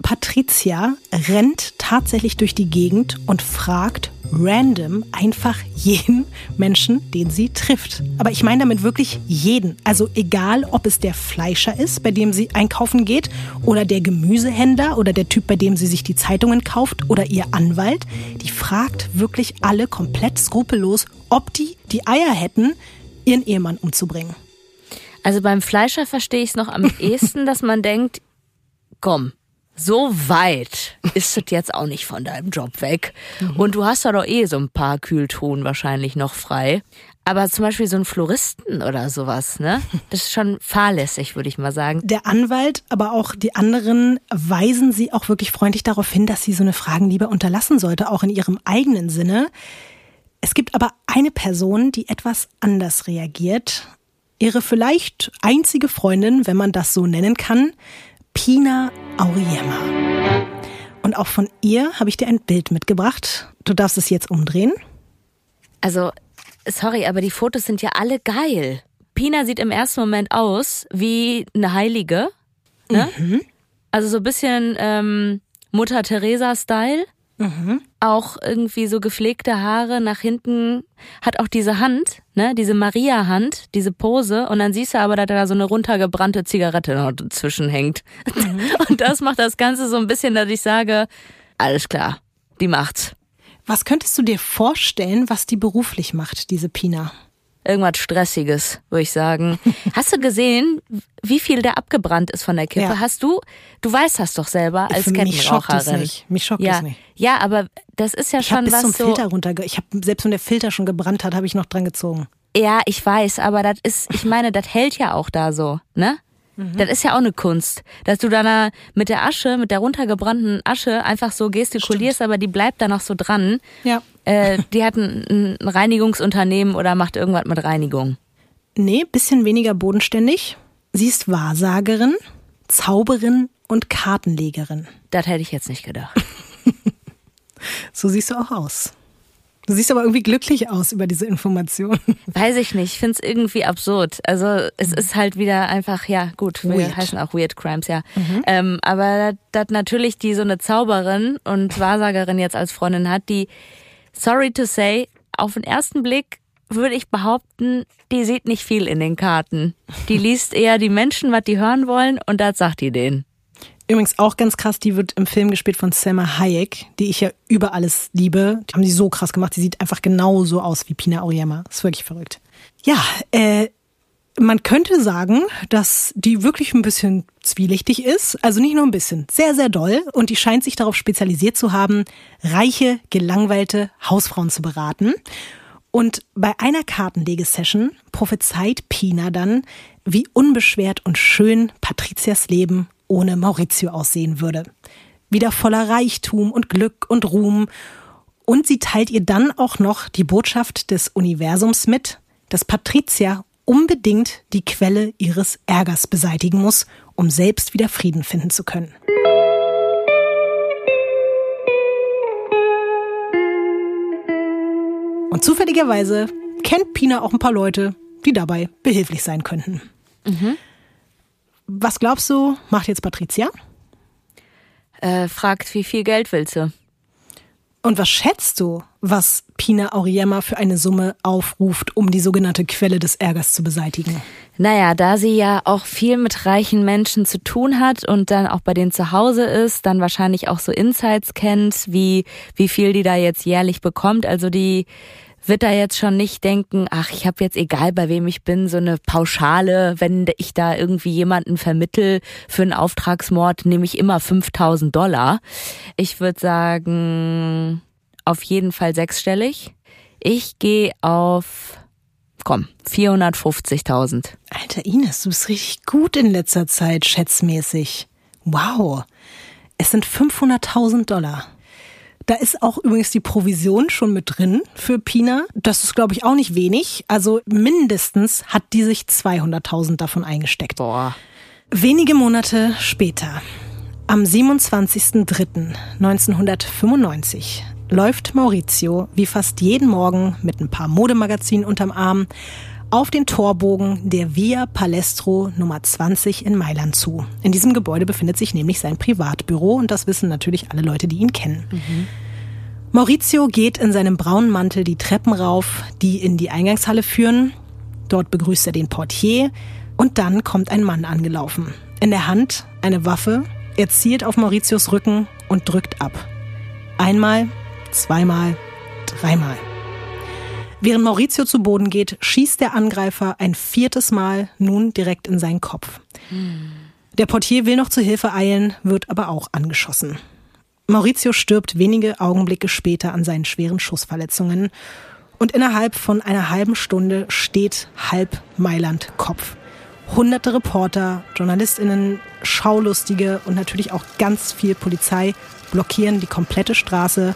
Patricia rennt tatsächlich durch die Gegend und fragt random einfach jeden Menschen, den sie trifft. Aber ich meine damit wirklich jeden. Also egal, ob es der Fleischer ist, bei dem sie einkaufen geht, oder der Gemüsehändler oder der Typ, bei dem sie sich die Zeitungen kauft, oder ihr Anwalt. Die fragt wirklich alle komplett skrupellos, ob die die Eier hätten, ihren Ehemann umzubringen. Also beim Fleischer verstehe ich es noch am ehesten, dass man denkt, komm, so weit ist es jetzt auch nicht von deinem Job weg. Und du hast da doch eh so ein paar Kühltruhen wahrscheinlich noch frei. Aber zum Beispiel so ein Floristen oder sowas, ne? Das ist schon fahrlässig, würde ich mal sagen. Der Anwalt, aber auch die anderen weisen sie auch wirklich freundlich darauf hin, dass sie so eine Fragen lieber unterlassen sollte, auch in ihrem eigenen Sinne. Es gibt aber eine Person, die etwas anders reagiert. Ihre vielleicht einzige Freundin, wenn man das so nennen kann, Pina Auriemma. Und auch von ihr habe ich dir ein Bild mitgebracht. Du darfst es jetzt umdrehen. Also, sorry, aber die Fotos sind ja alle geil. Pina sieht im ersten Moment aus wie eine Heilige. Ne? Also so ein bisschen ähm, Mutter Teresa-Style. Auch irgendwie so gepflegte Haare nach hinten. Hat auch diese Hand, ne? Diese Maria-Hand, diese Pose. Und dann siehst du aber, dass da so eine runtergebrannte Zigarette noch dazwischen hängt. Und das macht das Ganze so ein bisschen, dass ich sage, alles klar, die macht's. Was könntest du dir vorstellen, was die beruflich macht, diese Pina? Irgendwas Stressiges, würde ich sagen. Hast du gesehen, wie viel der abgebrannt ist von der Kippe? Ja. Hast du? Du weißt das doch selber als Für mich schockt es Kettenraucherin. nicht. Mich schockt ja. nicht. Ja, aber das ist ja Ich schon bis was zum so. Filter runter. Ich habe selbst wenn der Filter schon gebrannt hat, habe ich noch dran gezogen. Ja, ich weiß, aber das ist, ich meine, das hält ja auch da so, ne? Mhm. Das ist ja auch eine Kunst, dass du da mit der Asche, mit der runtergebrannten Asche einfach so gestikulierst, aber die bleibt da noch so dran. Ja. Äh, die hat ein, ein Reinigungsunternehmen oder macht irgendwas mit Reinigung. Nee, bisschen weniger bodenständig. Sie ist Wahrsagerin, Zauberin und Kartenlegerin. Das hätte ich jetzt nicht gedacht. So siehst du auch aus. Du siehst aber irgendwie glücklich aus über diese Information. Weiß ich nicht, ich finde es irgendwie absurd. Also es ist halt wieder einfach, ja gut, wir Weird. heißen auch Weird Crimes, ja. Ähm, aber dass natürlich die so eine Zauberin und Wahrsagerin jetzt als Freundin hat, die, sorry to say, auf den ersten Blick würde ich behaupten, die sieht nicht viel in den Karten. Die liest eher die Menschen, was die hören wollen und das sagt die denen. Übrigens auch ganz krass, die wird im Film gespielt von Selma Hayek, die ich ja über alles liebe. Die haben die so krass gemacht. Die sieht einfach genauso aus wie Pina Auriemma. Ist wirklich verrückt. Ja, äh, man könnte sagen, dass die wirklich ein bisschen zwielichtig ist. Also nicht nur ein bisschen, sehr, sehr doll. Und die scheint sich darauf spezialisiert zu haben, reiche, gelangweilte Hausfrauen zu beraten. Und bei einer Kartenlegesession prophezeit Pina dann, wie unbeschwert und schön Patrizias Leben ohne Maurizio aussehen würde. Wieder voller Reichtum und Glück und Ruhm. Und sie teilt ihr dann auch noch die Botschaft des Universums mit, dass Patricia unbedingt die Quelle ihres Ärgers beseitigen muss, um selbst wieder Frieden finden zu können. Und zufälligerweise kennt Pina auch ein paar Leute, die dabei behilflich sein könnten. Was glaubst du, macht jetzt Patricia? Äh, fragt, wie viel Geld willst du? Und was schätzt du, was Pina Auriemma für eine Summe aufruft, um die sogenannte Quelle des Ärgers zu beseitigen? Naja, da sie ja auch viel mit reichen Menschen zu tun hat und dann auch bei denen zu Hause ist, dann wahrscheinlich auch so Insights kennt, wie, wie viel die da jetzt jährlich bekommt. Also die wird da jetzt schon nicht denken, ach, ich habe jetzt egal bei wem ich bin, so eine Pauschale, wenn ich da irgendwie jemanden vermittel für einen Auftragsmord, nehme ich immer 5000 Dollar. Ich würde sagen, auf jeden Fall sechsstellig. Ich gehe auf, komm, 450.000. Alter Ines, du bist richtig gut in letzter Zeit, schätzmäßig. Wow. Es sind 500.000 Dollar. Da ist auch übrigens die Provision schon mit drin für Pina. Das ist, glaube ich, auch nicht wenig. Also mindestens hat die sich 200.000 davon eingesteckt. Boah. Wenige Monate später, am 27.03.1995, läuft Maurizio wie fast jeden Morgen mit ein paar Modemagazinen unterm Arm auf den Torbogen der Via Palestro Nummer 20 in Mailand zu. In diesem Gebäude befindet sich nämlich sein Privatbüro und das wissen natürlich alle Leute, die ihn kennen. Mhm. Maurizio geht in seinem braunen Mantel die Treppen rauf, die in die Eingangshalle führen. Dort begrüßt er den Portier und dann kommt ein Mann angelaufen. In der Hand eine Waffe. Er zielt auf Mauritius Rücken und drückt ab. Einmal, zweimal, dreimal. Während Maurizio zu Boden geht, schießt der Angreifer ein viertes Mal nun direkt in seinen Kopf. Der Portier will noch zu Hilfe eilen, wird aber auch angeschossen. Maurizio stirbt wenige Augenblicke später an seinen schweren Schussverletzungen und innerhalb von einer halben Stunde steht halb Mailand Kopf. Hunderte Reporter, Journalistinnen, Schaulustige und natürlich auch ganz viel Polizei blockieren die komplette Straße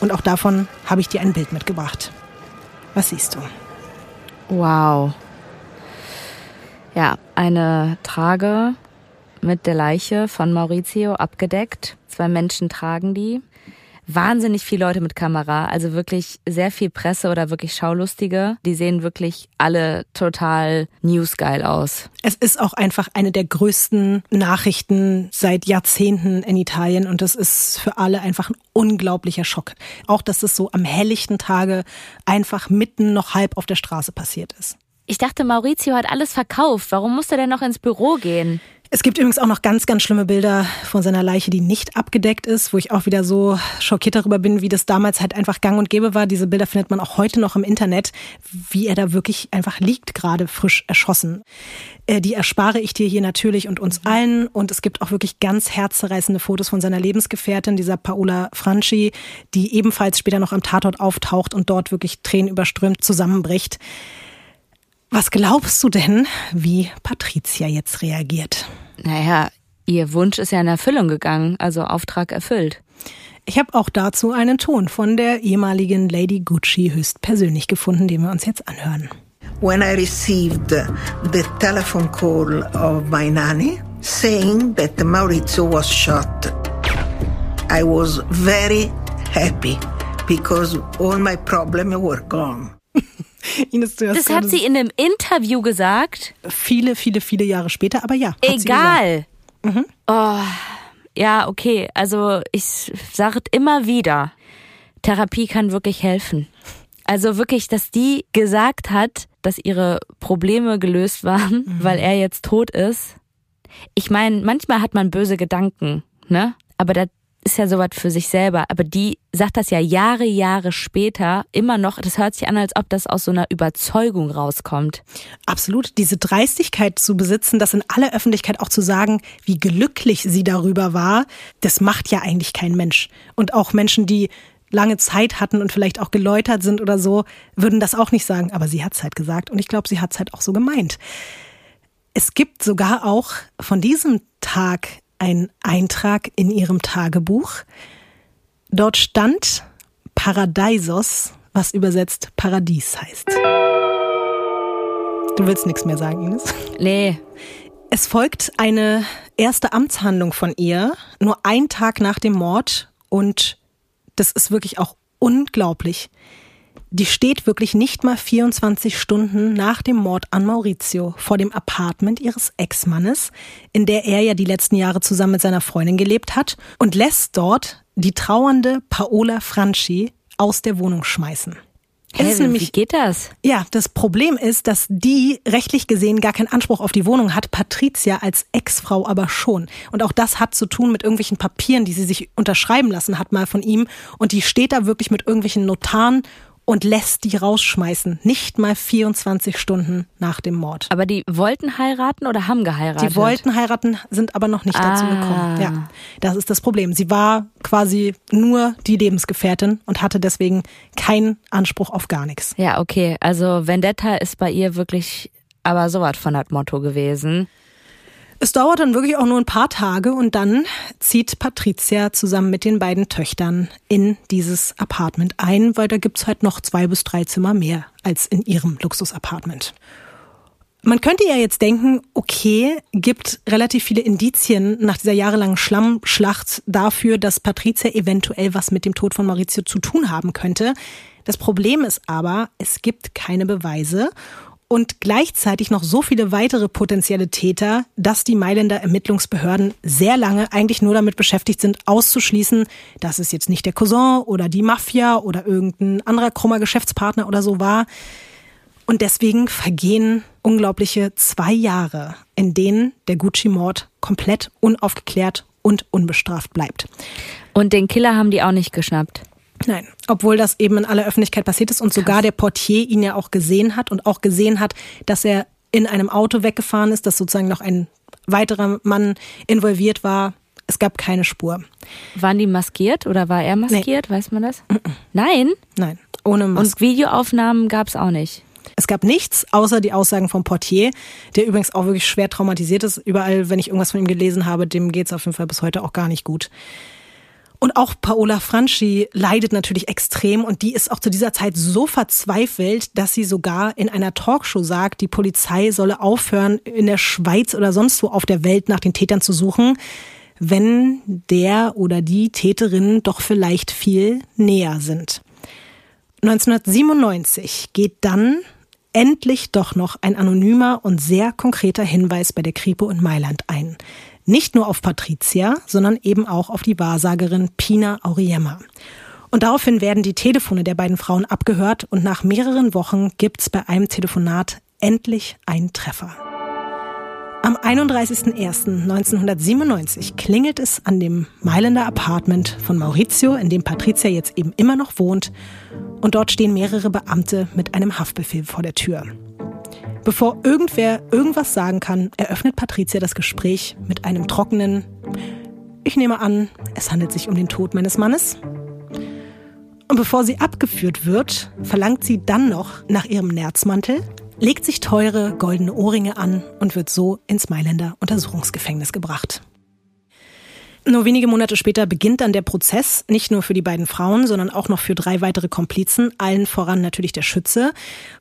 und auch davon habe ich dir ein Bild mitgebracht. Was siehst du? Wow. Ja, eine Trage mit der Leiche von Maurizio abgedeckt. Zwei Menschen tragen die wahnsinnig viele Leute mit Kamera, also wirklich sehr viel Presse oder wirklich Schaulustige. Die sehen wirklich alle total newsgeil aus. Es ist auch einfach eine der größten Nachrichten seit Jahrzehnten in Italien und das ist für alle einfach ein unglaublicher Schock. Auch, dass es so am helllichten Tage einfach mitten noch halb auf der Straße passiert ist. Ich dachte, Maurizio hat alles verkauft. Warum musste er denn noch ins Büro gehen? Es gibt übrigens auch noch ganz, ganz schlimme Bilder von seiner Leiche, die nicht abgedeckt ist, wo ich auch wieder so schockiert darüber bin, wie das damals halt einfach gang und gäbe war. Diese Bilder findet man auch heute noch im Internet, wie er da wirklich einfach liegt, gerade frisch erschossen. Äh, die erspare ich dir hier natürlich und uns allen. Und es gibt auch wirklich ganz herzzerreißende Fotos von seiner Lebensgefährtin, dieser Paola Franchi, die ebenfalls später noch am Tatort auftaucht und dort wirklich tränenüberströmt zusammenbricht. Was glaubst du denn, wie Patricia jetzt reagiert? Naja, ihr Wunsch ist ja in Erfüllung gegangen, also Auftrag erfüllt. Ich habe auch dazu einen Ton von der ehemaligen Lady Gucci höchstpersönlich gefunden, den wir uns jetzt anhören. When I received the telephone call of my nanny saying that Maurizio was shot, I was very happy because all my problems were gone. Ines, du hast das hat sie in einem Interview gesagt. Viele, viele, viele Jahre später, aber ja. Egal. Mhm. Oh, ja, okay. Also ich sage immer wieder, Therapie kann wirklich helfen. Also wirklich, dass die gesagt hat, dass ihre Probleme gelöst waren, mhm. weil er jetzt tot ist. Ich meine, manchmal hat man böse Gedanken, ne? Aber da ist ja sowas für sich selber, aber die sagt das ja Jahre, Jahre später immer noch. Das hört sich an, als ob das aus so einer Überzeugung rauskommt. Absolut. Diese Dreistigkeit zu besitzen, das in aller Öffentlichkeit auch zu sagen, wie glücklich sie darüber war, das macht ja eigentlich kein Mensch. Und auch Menschen, die lange Zeit hatten und vielleicht auch geläutert sind oder so, würden das auch nicht sagen. Aber sie hat es halt gesagt und ich glaube, sie hat es halt auch so gemeint. Es gibt sogar auch von diesem Tag ein Eintrag in ihrem Tagebuch. Dort stand Paradeisos, was übersetzt Paradies heißt. Du willst nichts mehr sagen, Ines? Nee. Es folgt eine erste Amtshandlung von ihr, nur ein Tag nach dem Mord und das ist wirklich auch unglaublich die steht wirklich nicht mal 24 Stunden nach dem Mord an Maurizio vor dem Apartment ihres Ex-Mannes, in der er ja die letzten Jahre zusammen mit seiner Freundin gelebt hat, und lässt dort die trauernde Paola Franchi aus der Wohnung schmeißen. Hey, nämlich, wie geht das? Ja, das Problem ist, dass die rechtlich gesehen gar keinen Anspruch auf die Wohnung hat, Patricia als Ex-Frau aber schon. Und auch das hat zu tun mit irgendwelchen Papieren, die sie sich unterschreiben lassen hat mal von ihm. Und die steht da wirklich mit irgendwelchen Notaren und lässt die rausschmeißen. Nicht mal 24 Stunden nach dem Mord. Aber die wollten heiraten oder haben geheiratet? Die wollten heiraten, sind aber noch nicht ah. dazu gekommen. Ja, das ist das Problem. Sie war quasi nur die Lebensgefährtin und hatte deswegen keinen Anspruch auf gar nichts. Ja, okay. Also Vendetta ist bei ihr wirklich aber sowas von das Motto gewesen. Es dauert dann wirklich auch nur ein paar Tage und dann zieht Patricia zusammen mit den beiden Töchtern in dieses Apartment ein, weil da gibt's halt noch zwei bis drei Zimmer mehr als in ihrem Luxusapartment. Man könnte ja jetzt denken, okay, gibt relativ viele Indizien nach dieser jahrelangen Schlammschlacht dafür, dass Patricia eventuell was mit dem Tod von Maurizio zu tun haben könnte. Das Problem ist aber, es gibt keine Beweise und gleichzeitig noch so viele weitere potenzielle Täter, dass die Mailänder Ermittlungsbehörden sehr lange eigentlich nur damit beschäftigt sind, auszuschließen, dass es jetzt nicht der Cousin oder die Mafia oder irgendein anderer krummer Geschäftspartner oder so war. Und deswegen vergehen unglaubliche zwei Jahre, in denen der Gucci-Mord komplett unaufgeklärt und unbestraft bleibt. Und den Killer haben die auch nicht geschnappt. Nein, obwohl das eben in aller Öffentlichkeit passiert ist und Krass. sogar der Portier ihn ja auch gesehen hat und auch gesehen hat, dass er in einem Auto weggefahren ist, dass sozusagen noch ein weiterer Mann involviert war. Es gab keine Spur. Waren die maskiert oder war er maskiert? Nee. Weiß man das? Nein? Nein, ohne Maske. Und Videoaufnahmen gab es auch nicht. Es gab nichts außer die Aussagen vom Portier, der übrigens auch wirklich schwer traumatisiert ist. Überall, wenn ich irgendwas von ihm gelesen habe, dem geht es auf jeden Fall bis heute auch gar nicht gut. Und auch Paola Franchi leidet natürlich extrem und die ist auch zu dieser Zeit so verzweifelt, dass sie sogar in einer Talkshow sagt, die Polizei solle aufhören, in der Schweiz oder sonst wo auf der Welt nach den Tätern zu suchen, wenn der oder die Täterinnen doch vielleicht viel näher sind. 1997 geht dann endlich doch noch ein anonymer und sehr konkreter Hinweis bei der Kripo in Mailand ein. Nicht nur auf Patricia, sondern eben auch auf die Wahrsagerin Pina Auriemma. Und daraufhin werden die Telefone der beiden Frauen abgehört und nach mehreren Wochen gibt's bei einem Telefonat endlich einen Treffer. Am 31.01.1997 klingelt es an dem Mailänder Apartment von Maurizio, in dem Patricia jetzt eben immer noch wohnt. Und dort stehen mehrere Beamte mit einem Haftbefehl vor der Tür. Bevor irgendwer irgendwas sagen kann, eröffnet Patricia das Gespräch mit einem trockenen Ich nehme an, es handelt sich um den Tod meines Mannes. Und bevor sie abgeführt wird, verlangt sie dann noch nach ihrem Nerzmantel, legt sich teure goldene Ohrringe an und wird so ins Mailänder Untersuchungsgefängnis gebracht. Nur wenige Monate später beginnt dann der Prozess, nicht nur für die beiden Frauen, sondern auch noch für drei weitere Komplizen, allen voran natürlich der Schütze.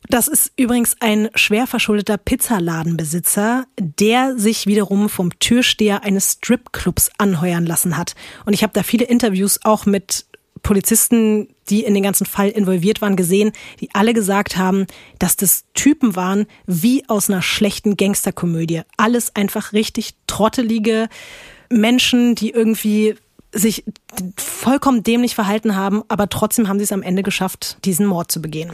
Das ist übrigens ein schwer verschuldeter Pizzaladenbesitzer, der sich wiederum vom Türsteher eines Stripclubs anheuern lassen hat. Und ich habe da viele Interviews auch mit Polizisten, die in den ganzen Fall involviert waren, gesehen, die alle gesagt haben, dass das Typen waren wie aus einer schlechten Gangsterkomödie. Alles einfach richtig trottelige Menschen, die irgendwie sich vollkommen dämlich verhalten haben, aber trotzdem haben sie es am Ende geschafft, diesen Mord zu begehen.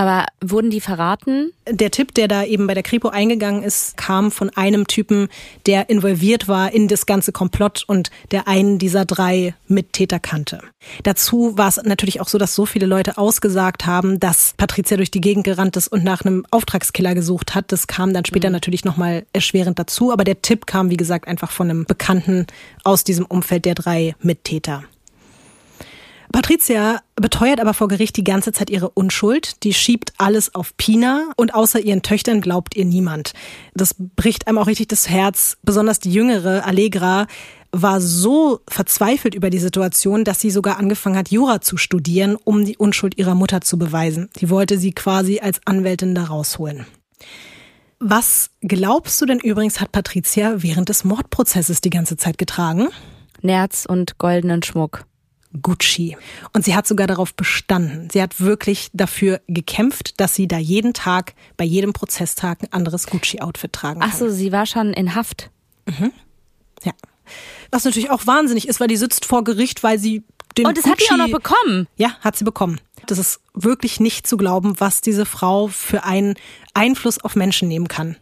Aber wurden die verraten? Der Tipp, der da eben bei der Kripo eingegangen ist, kam von einem Typen, der involviert war in das ganze Komplott und der einen dieser drei Mittäter kannte. Dazu war es natürlich auch so, dass so viele Leute ausgesagt haben, dass Patricia durch die Gegend gerannt ist und nach einem Auftragskiller gesucht hat. Das kam dann später mhm. natürlich nochmal erschwerend dazu. Aber der Tipp kam, wie gesagt, einfach von einem Bekannten aus diesem Umfeld der drei Mittäter. Patricia beteuert aber vor Gericht die ganze Zeit ihre Unschuld. Die schiebt alles auf Pina und außer ihren Töchtern glaubt ihr niemand. Das bricht einem auch richtig das Herz. Besonders die jüngere Allegra war so verzweifelt über die Situation, dass sie sogar angefangen hat, Jura zu studieren, um die Unschuld ihrer Mutter zu beweisen. Die wollte sie quasi als Anwältin da rausholen. Was glaubst du denn übrigens hat Patricia während des Mordprozesses die ganze Zeit getragen? Nerz und goldenen Schmuck. Gucci. Und sie hat sogar darauf bestanden. Sie hat wirklich dafür gekämpft, dass sie da jeden Tag, bei jedem Prozesstag ein anderes Gucci-Outfit tragen kann. Ach so, sie war schon in Haft. Mhm. Ja. Was natürlich auch wahnsinnig ist, weil die sitzt vor Gericht, weil sie den Und das Gucci, hat sie auch noch bekommen. Ja, hat sie bekommen. Das ist wirklich nicht zu glauben, was diese Frau für einen Einfluss auf Menschen nehmen kann.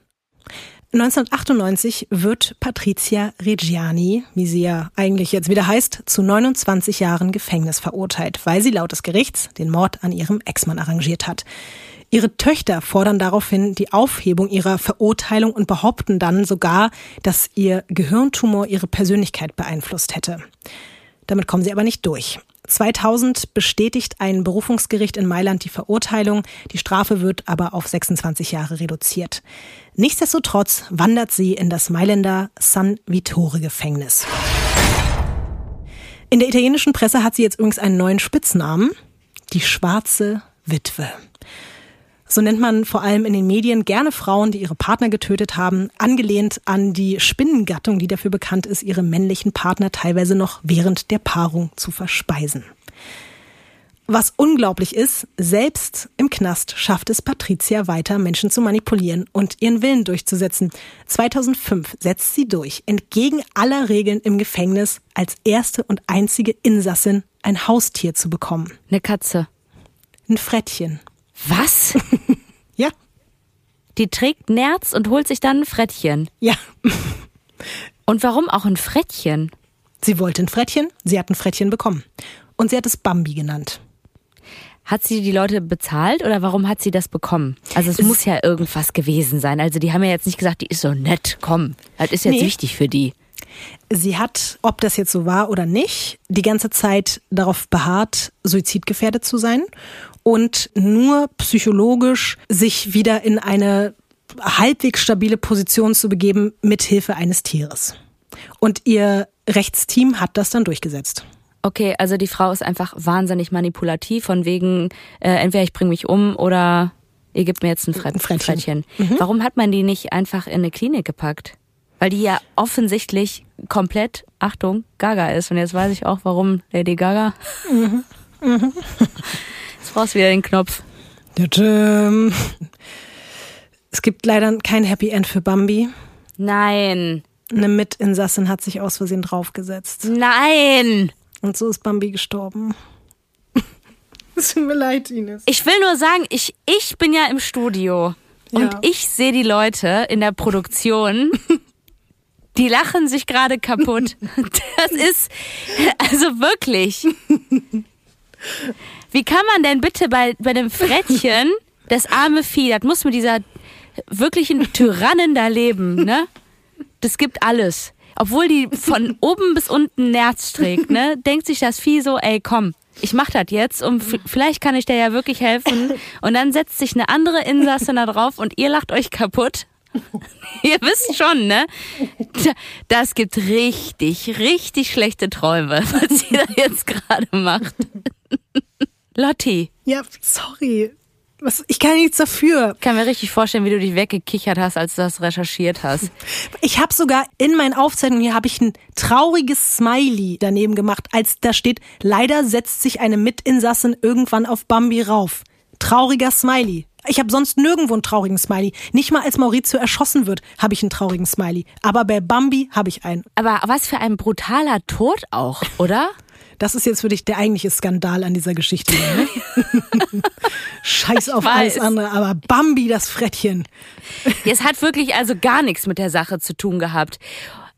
1998 wird Patricia Reggiani, wie sie ja eigentlich jetzt wieder heißt, zu 29 Jahren Gefängnis verurteilt, weil sie laut des Gerichts den Mord an ihrem Ex-Mann arrangiert hat. Ihre Töchter fordern daraufhin die Aufhebung ihrer Verurteilung und behaupten dann sogar, dass ihr Gehirntumor ihre Persönlichkeit beeinflusst hätte. Damit kommen sie aber nicht durch. 2000 bestätigt ein Berufungsgericht in Mailand die Verurteilung. Die Strafe wird aber auf 26 Jahre reduziert. Nichtsdestotrotz wandert sie in das Mailänder San Vittore Gefängnis. In der italienischen Presse hat sie jetzt übrigens einen neuen Spitznamen. Die schwarze Witwe. So nennt man vor allem in den Medien gerne Frauen, die ihre Partner getötet haben, angelehnt an die Spinnengattung, die dafür bekannt ist, ihre männlichen Partner teilweise noch während der Paarung zu verspeisen. Was unglaublich ist, selbst im Knast schafft es Patricia weiter, Menschen zu manipulieren und ihren Willen durchzusetzen. 2005 setzt sie durch, entgegen aller Regeln im Gefängnis, als erste und einzige Insassin ein Haustier zu bekommen. Eine Katze. Ein Frettchen. Was? Ja, Die trägt Nerz und holt sich dann ein Frettchen. ja. Und warum auch ein Frettchen? Sie wollte ein Frettchen, sie hat ein Frettchen bekommen. Und sie hat es Bambi genannt. Hat sie die Leute bezahlt oder warum hat sie das bekommen? Also es, muss ja irgendwas gewesen sein. Also die haben ja jetzt nicht gesagt, die ist so nett, komm. Das ist jetzt Nee. wichtig für die. Sie hat, ob das jetzt so war oder nicht, die ganze Zeit darauf beharrt, suizidgefährdet zu sein und nur psychologisch sich wieder in eine halbwegs stabile Position zu begeben mit Hilfe eines Tieres. Und ihr Rechtsteam hat das dann durchgesetzt. Okay, also die Frau ist einfach wahnsinnig manipulativ, von wegen, äh, entweder ich bringe mich um oder ihr gebt mir jetzt ein, Fre Ein Frettchen. Mhm. Warum hat man die nicht einfach in eine Klinik gepackt? Weil die ja offensichtlich komplett, Achtung, Gaga ist. Und jetzt weiß ich auch, warum Lady Gaga. Mhm. Jetzt brauchst du wieder den Knopf. Es gibt leider kein Happy End für Bambi. Nein, Eine Mitinsassin hat sich aus Versehen draufgesetzt. nein! Und so ist Bambi gestorben. Es tut mir leid, Ines. Ich will nur sagen, ich, ich bin ja im Studio und Ja. ich sehe die Leute in der Produktion, die lachen sich gerade kaputt. Das ist, also wirklich. Wie kann man denn bitte bei, bei dem Frettchen, das arme Vieh, das muss mit dieser wirklichen Tyrannen da leben, ne? Das gibt alles. Obwohl die von oben bis unten Nerz trägt, ne? Denkt sich das Vieh so, ey, komm, ich mach das jetzt und vielleicht kann ich dir ja wirklich helfen. Und dann setzt sich eine andere Insassin da drauf und ihr lacht euch kaputt. ihr wisst schon, ne? Da- Das gibt richtig, richtig schlechte Träume, was ihr da jetzt gerade macht. Lotti, Ja, sorry. Was, ich kann nichts dafür. ich kann mir richtig vorstellen, wie du dich weggekichert hast, als du das recherchiert hast. Ich habe sogar in meinen Aufzeichnungen hier habe ich ein trauriges Smiley daneben gemacht, als da steht, leider setzt sich eine Mitinsassin irgendwann auf Bambi rauf. Trauriger Smiley. Ich habe sonst nirgendwo einen traurigen Smiley. Nicht mal als Maurizio erschossen wird, habe ich einen traurigen Smiley. Aber bei Bambi habe ich einen. Aber was für ein brutaler Tod auch, oder? Das ist jetzt für dich der eigentliche Skandal an dieser Geschichte. Ne? Scheiß auf alles andere, aber Bambi, das Frettchen. Es hat wirklich also gar nichts mit der Sache zu tun gehabt.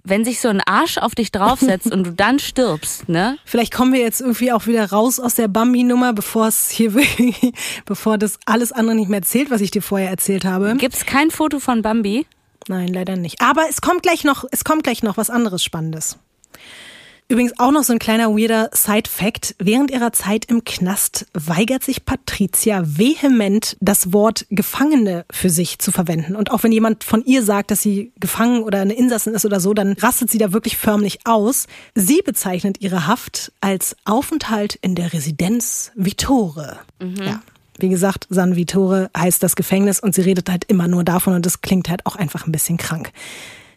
Wenn sich so ein Arsch auf dich draufsetzt und du dann stirbst, ne? Vielleicht kommen wir jetzt irgendwie auch wieder raus aus der Bambi-Nummer, bevor es hier wirklich, bevor das alles andere nicht mehr zählt, was ich dir vorher erzählt habe. Gibt's kein Foto von Bambi? Nein, leider nicht. Aber es kommt gleich noch, es kommt gleich noch was anderes Spannendes. Übrigens auch noch so ein kleiner weirder Side-Fact. Während ihrer Zeit im Knast weigert sich Patricia vehement, das Wort Gefangene für sich zu verwenden. Und auch wenn jemand von ihr sagt, dass sie gefangen oder eine Insassin ist oder so, dann rastet sie da wirklich förmlich aus. Sie bezeichnet ihre Haft als Aufenthalt in der Residenz Vittore. Ja. Wie gesagt, San Vittore heißt das Gefängnis und sie redet halt immer nur davon und das klingt halt auch einfach ein bisschen krank.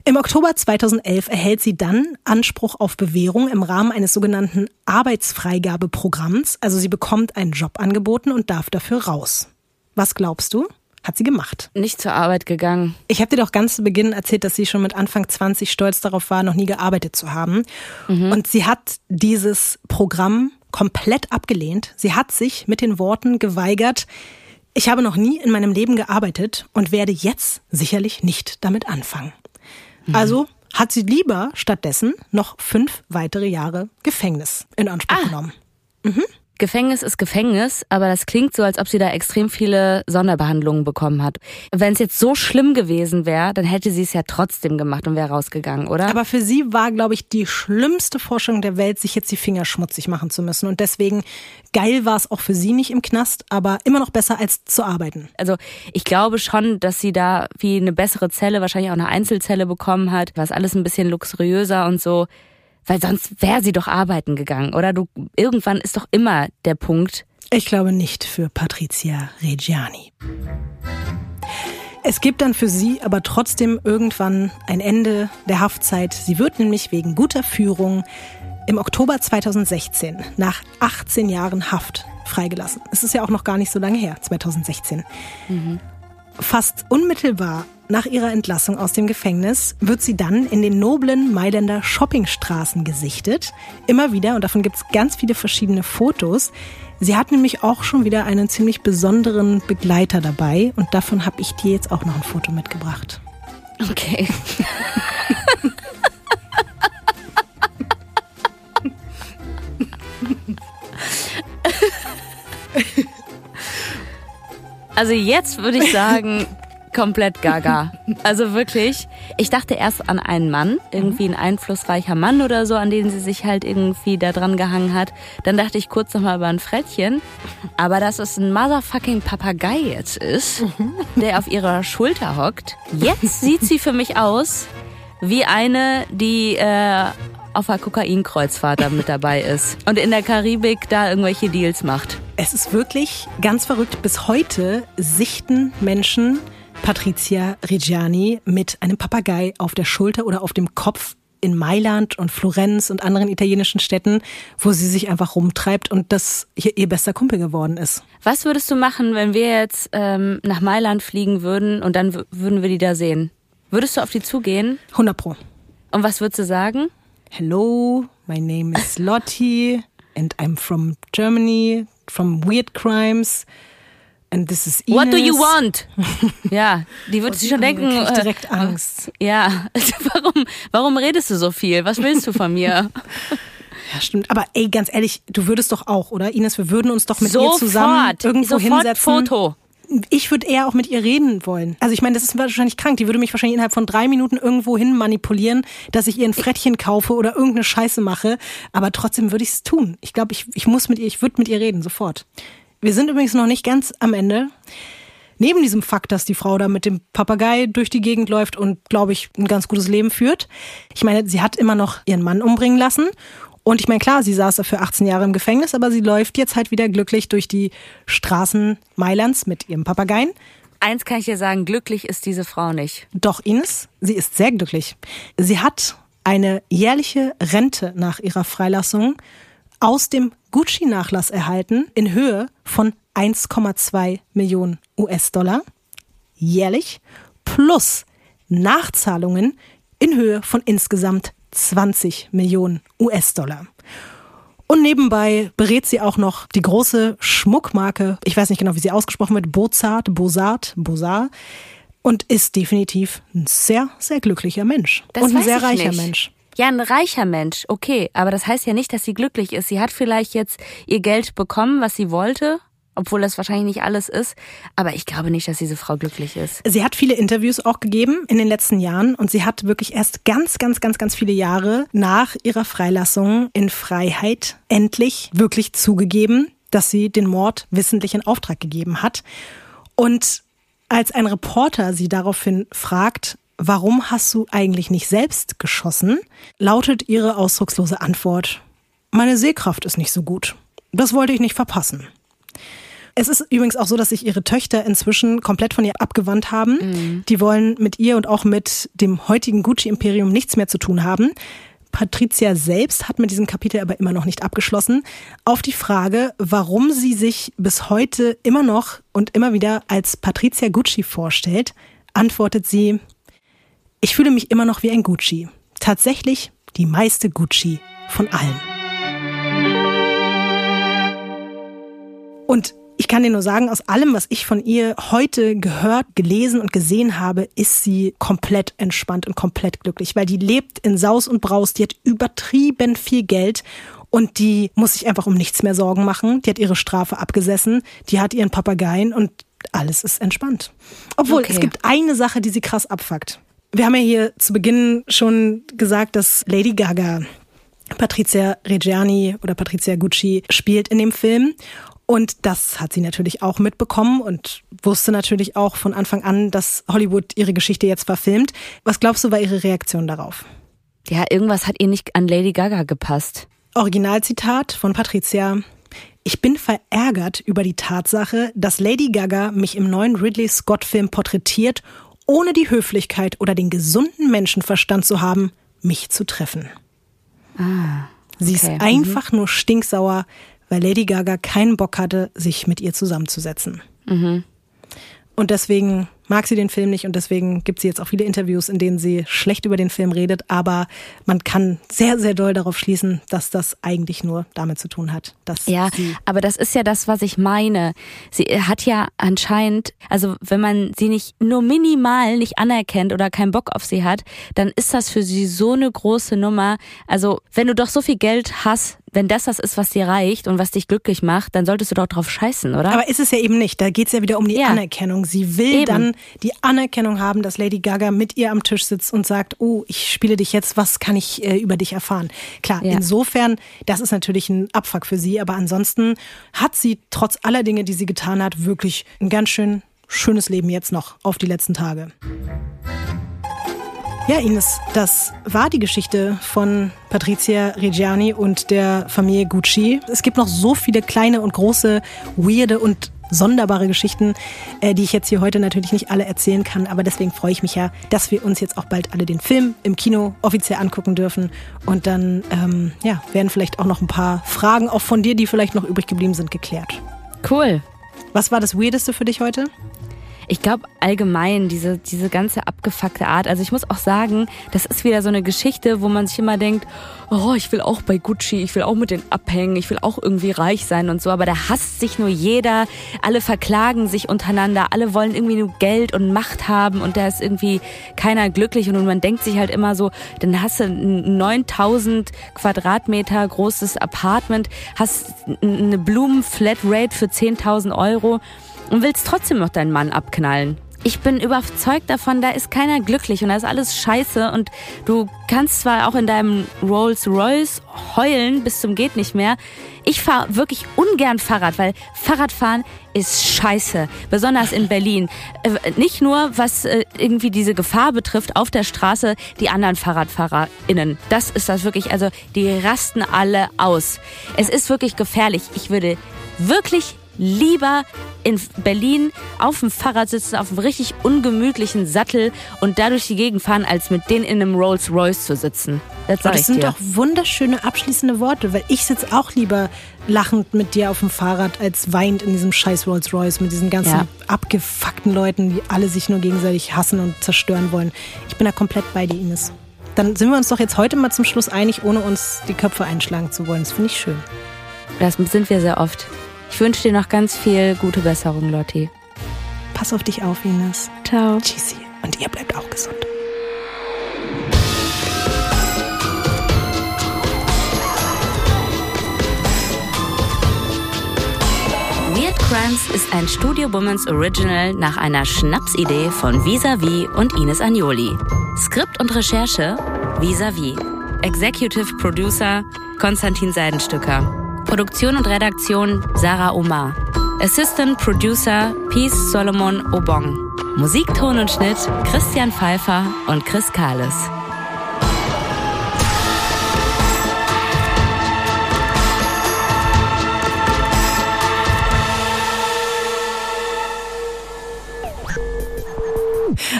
Im Oktober 2011 erhält sie dann Anspruch auf Bewährung im Rahmen eines sogenannten Arbeitsfreigabeprogramms. Also sie bekommt einen Job angeboten und darf dafür raus. Was glaubst du? Hat sie gemacht. Nicht zur Arbeit gegangen. Ich habe dir doch ganz zu Beginn erzählt, dass sie schon mit Anfang 20 stolz darauf war, noch nie gearbeitet zu haben. Und sie hat dieses Programm komplett abgelehnt. Sie hat sich mit den Worten geweigert, ich habe noch nie in meinem Leben gearbeitet und werde jetzt sicherlich nicht damit anfangen. Also hat sie lieber stattdessen noch fünf weitere Jahre Gefängnis in Anspruch genommen. Gefängnis ist Gefängnis, aber das klingt so, als ob sie da extrem viele Sonderbehandlungen bekommen hat. Wenn es jetzt so schlimm gewesen wäre, dann hätte sie es ja trotzdem gemacht und wäre rausgegangen, oder? Aber für sie war, glaube ich, die schlimmste Forschung der Welt, sich jetzt die Finger schmutzig machen zu müssen. Und deswegen geil war es auch für sie nicht im Knast, aber immer noch besser als zu arbeiten. Also ich glaube schon, dass sie da wie eine bessere Zelle, wahrscheinlich auch eine Einzelzelle bekommen hat, was alles ein bisschen luxuriöser und so. Weil sonst wäre sie doch arbeiten gegangen, oder? Du, irgendwann ist doch immer der Punkt. Ich glaube nicht für Patricia Reggiani. Es gibt dann für sie aber trotzdem irgendwann ein Ende der Haftzeit. Sie wird nämlich wegen guter Führung im Oktober 2016 nach 18 Jahren Haft freigelassen. Es ist ja auch noch gar nicht so lange her, 2016. Mhm. Fast unmittelbar nach ihrer Entlassung aus dem Gefängnis wird sie dann in den noblen Mailänder Shoppingstraßen gesichtet. Immer wieder, und davon gibt es ganz viele verschiedene Fotos. Sie hat nämlich auch schon wieder einen ziemlich besonderen Begleiter dabei und davon habe ich dir jetzt auch noch ein Foto mitgebracht. Okay. Also jetzt würde ich sagen, komplett gaga. Also wirklich, ich dachte erst an einen Mann, irgendwie ein einflussreicher Mann oder so, an den sie sich halt irgendwie da dran gehangen hat. Dann dachte ich kurz nochmal über ein Frettchen. Aber dass es ein motherfucking Papagei jetzt ist, der auf ihrer Schulter hockt. Jetzt sieht sie für mich aus wie eine, die äh, auf einer Kokainkreuzfahrt da mit dabei ist und in der Karibik da irgendwelche Deals macht. Es ist wirklich ganz verrückt. Bis heute sichten Menschen Patricia Reggiani mit einem Papagei auf der Schulter oder auf dem Kopf in Mailand und Florenz und anderen italienischen Städten, wo sie sich einfach rumtreibt und das hier ihr bester Kumpel geworden ist. Was würdest du machen, wenn wir jetzt ähm, nach Mailand fliegen würden und dann würden wir die da sehen? Würdest du auf die zugehen? 100 Pro. Und was würdest du sagen? Hello, my name is Lottie and I'm from Germany, from Weird Crimes. And this is Ines. What do you want? Ja, die wird sich schon denken. Ich direkt Angst. Ja, warum, warum redest du so viel? Was willst du von mir? Ja, stimmt. Aber ey, ganz ehrlich, du würdest doch auch, oder? Ines, wir würden uns doch mit Sofort. ihr zusammen irgendwo Sofort hinsetzen. Foto. Ich würde eher auch mit ihr reden wollen. Also ich meine, das ist wahrscheinlich krank. Die würde mich wahrscheinlich innerhalb von drei Minuten irgendwo hin manipulieren, dass ich ihr ein Frettchen kaufe oder irgendeine Scheiße mache. Aber trotzdem würde ich es tun. Ich glaube, ich, ich muss mit ihr, ich würde mit ihr reden, sofort. Wir sind übrigens noch nicht ganz am Ende. Neben diesem Fakt, dass die Frau da mit dem Papagei durch die Gegend läuft und, glaube ich, ein ganz gutes Leben führt. Ich meine, sie hat immer noch ihren Mann umbringen lassen. Und ich meine, klar, sie saß dafür 18 Jahre im Gefängnis, aber sie läuft jetzt halt wieder glücklich durch die Straßen Mailands mit ihrem Papageien. Eins kann ich dir sagen, glücklich ist diese Frau nicht. Doch Ines, sie ist sehr glücklich. Sie hat eine jährliche Rente nach ihrer Freilassung aus dem Gucci-Nachlass erhalten in Höhe von 1,2 Millionen US-Dollar jährlich plus Nachzahlungen in Höhe von insgesamt 20 Millionen US-Dollar. Und nebenbei berät sie auch noch die große Schmuckmarke, ich weiß nicht genau, wie sie ausgesprochen wird, Bozart, Bozart, Bozart und ist definitiv ein sehr, sehr glücklicher Mensch. Das und ein sehr ich reicher nicht. Mensch. Ja, ein reicher Mensch, okay, aber das heißt ja nicht, dass sie glücklich ist. Sie hat vielleicht jetzt ihr Geld bekommen, was sie wollte, obwohl das wahrscheinlich nicht alles ist, aber ich glaube nicht, dass diese Frau glücklich ist. Sie hat viele Interviews auch gegeben in den letzten Jahren und sie hat wirklich erst ganz, ganz, ganz, ganz viele Jahre nach ihrer Freilassung in Freiheit endlich wirklich zugegeben, dass sie den Mord wissentlich in Auftrag gegeben hat. Und als ein Reporter sie daraufhin fragt, warum hast du eigentlich nicht selbst geschossen, lautet ihre ausdruckslose Antwort, meine Sehkraft ist nicht so gut. Das wollte ich nicht verpassen. Es ist übrigens auch so, dass sich ihre Töchter inzwischen komplett von ihr abgewandt haben. Die wollen mit ihr und auch mit dem heutigen Gucci-Imperium nichts mehr zu tun haben. Patricia selbst hat mit diesem Kapitel aber immer noch nicht abgeschlossen. Auf die Frage, warum sie sich bis heute immer noch und immer wieder als Patricia Gucci vorstellt, antwortet sie, ich fühle mich immer noch wie ein Gucci. Tatsächlich die meiste Gucci von allen. Und ich kann dir nur sagen, aus allem, was ich von ihr heute gehört, gelesen und gesehen habe, ist sie komplett entspannt und komplett glücklich, weil die lebt in Saus und Braus, die hat übertrieben viel Geld und die muss sich einfach um nichts mehr Sorgen machen. Die hat ihre Strafe abgesessen, die hat ihren Papageien und alles ist entspannt. Obwohl, Okay. es gibt eine Sache, die sie krass abfuckt. Wir haben ja hier zu Beginn schon gesagt, dass Lady Gaga Patrizia Reggiani oder Patrizia Gucci spielt in dem Film. Und das hat sie natürlich auch mitbekommen und wusste natürlich auch von Anfang an, dass Hollywood ihre Geschichte jetzt verfilmt. Was glaubst du, war ihre Reaktion darauf? Ja, irgendwas hat ihr nicht an Lady Gaga gepasst. Originalzitat von Patricia. Ich bin verärgert über die Tatsache, dass Lady Gaga mich im neuen Ridley Scott-Film porträtiert, ohne die Höflichkeit oder den gesunden Menschenverstand zu haben, mich zu treffen. Sie ist okay. einfach nur stinksauer, weil Lady Gaga keinen Bock hatte, sich mit ihr zusammenzusetzen. Und deswegen mag sie den Film nicht und deswegen gibt sie jetzt auch viele Interviews, in denen sie schlecht über den Film redet, aber man kann sehr, sehr doll darauf schließen, dass das eigentlich nur damit zu tun hat, dass Ja, aber das ist ja das, was ich meine. Sie hat ja anscheinend, also wenn man sie nicht nur minimal nicht anerkennt oder keinen Bock auf sie hat, dann ist das für sie so eine große Nummer. Also wenn du doch so viel Geld hast, wenn das das ist, was dir reicht und was dich glücklich macht, dann solltest du doch drauf scheißen, oder? Aber ist es ja eben nicht. Da geht's ja wieder um die Ja. Anerkennung. Sie will Eben. dann die Anerkennung haben, dass Lady Gaga mit ihr am Tisch sitzt und sagt, oh, ich spiele dich jetzt, was kann ich äh, über dich erfahren? Klar, Ja. insofern, das ist natürlich ein Abfuck für sie, aber ansonsten hat sie trotz aller Dinge, die sie getan hat, wirklich ein ganz schön schönes Leben jetzt noch auf die letzten Tage. Ja, Ines, das war die Geschichte von Patrizia Reggiani und der Familie Gucci. Es gibt noch so viele kleine und große, weirde und sonderbare Geschichten, äh, die ich jetzt hier heute natürlich nicht alle erzählen kann. Aber deswegen freue ich mich ja, dass wir uns jetzt auch bald alle den Film im Kino offiziell angucken dürfen. Und dann ähm, ja, werden vielleicht auch noch ein paar Fragen, auch von dir, die vielleicht noch übrig geblieben sind, geklärt. cool. Was war das Weirdeste für dich heute? Ich glaube allgemein diese diese ganze abgefuckte Art. Also ich muss auch sagen, das ist wieder so eine Geschichte, wo man sich immer denkt, oh, ich will auch bei Gucci, ich will auch mit denen abhängen, ich will auch irgendwie reich sein und so. Aber da hasst sich nur jeder. Alle verklagen sich untereinander, alle wollen irgendwie nur Geld und Macht haben und da ist irgendwie keiner glücklich und man denkt sich halt immer so, dann hast du ein 9000 Quadratmeter großes Apartment, hast eine Blumen-Flatrate für 10.000 Euro und willst trotzdem noch deinen Mann abknallen. Ich bin überzeugt davon, da ist keiner glücklich und da ist alles scheiße und du kannst zwar auch in deinem Rolls Royce heulen bis zum geht nicht mehr. Ich fahre wirklich ungern Fahrrad, weil Fahrradfahren ist scheiße, besonders in Berlin. Äh, Nicht nur was äh, irgendwie diese Gefahr betrifft auf der Straße, die anderen FahrradfahrerInnen. Das ist das wirklich, also die rasten alle aus. Es ist wirklich gefährlich. Ich würde wirklich lieber in Berlin auf dem Fahrrad sitzen, auf einem richtig ungemütlichen Sattel und dadurch die Gegend fahren, als mit denen in einem Rolls Royce zu sitzen. Das das sind dir. doch wunderschöne abschließende Worte, weil ich sitze auch lieber lachend mit dir auf dem Fahrrad als weint in diesem scheiß Rolls Royce mit diesen ganzen Ja. abgefuckten Leuten, die alle sich nur gegenseitig hassen und zerstören wollen. Ich bin da komplett bei dir, Ines. Dann sind wir uns doch jetzt heute mal zum Schluss einig, ohne uns die Köpfe einschlagen zu wollen. Das finde ich schön. Das sind wir sehr oft. Ich wünsche dir noch ganz viel gute Besserung, Lotti. Pass auf dich auf, Ines. Ciao. Tschüssi. Und ihr bleibt auch gesund. Weird Crimes ist ein Studio Womans Original nach einer Schnapsidee von Visavi und Ines Agnoli. Skript und Recherche Visavi. Executive Producer Konstantin Seidenstücker. Produktion und Redaktion Sarah Omar. Assistant Producer Peace Solomon Obong. Musik, Ton und Schnitt Christian Pfeiffer und Chris Kahles.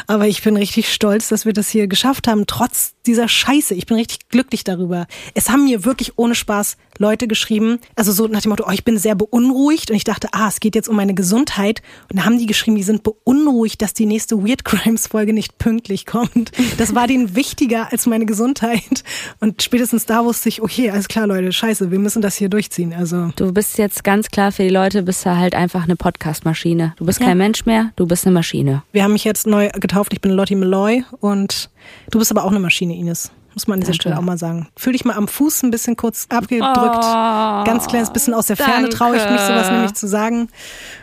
Aber ich bin richtig stolz, dass wir das hier geschafft haben, trotz dieser Scheiße. Ich bin richtig glücklich darüber. Es haben mir wirklich ohne Spaß Leute geschrieben, also so nach dem Motto, oh, ich bin sehr beunruhigt und ich dachte, ah, es geht jetzt um meine Gesundheit. Und da haben die geschrieben, die sind beunruhigt, dass die nächste Weird Crimes Folge nicht pünktlich kommt. Das war denen wichtiger als meine Gesundheit. Und spätestens da wusste ich, okay, alles klar, Leute, scheiße, wir müssen das hier durchziehen. Also Du bist jetzt ganz klar für die Leute, bist du halt einfach eine Podcast-Maschine. Du bist Ja. kein Mensch mehr, du bist eine Maschine. wir haben mich jetzt neu getauft, ich bin Lottie Malloy und du bist aber auch eine Maschine, Ines. Muss man an dieser Danke. Stelle auch mal sagen. Fühl dich mal am Fuß ein bisschen kurz abgedrückt. Oh, Ganz kleines bisschen aus der Ferne danke. traue ich mich, sowas nämlich zu sagen.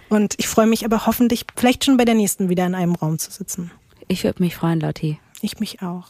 Und ich freue mich aber hoffentlich, vielleicht schon bei der nächsten wieder in einem Raum zu sitzen. Ich würde mich freuen, Lotti. Ich mich auch.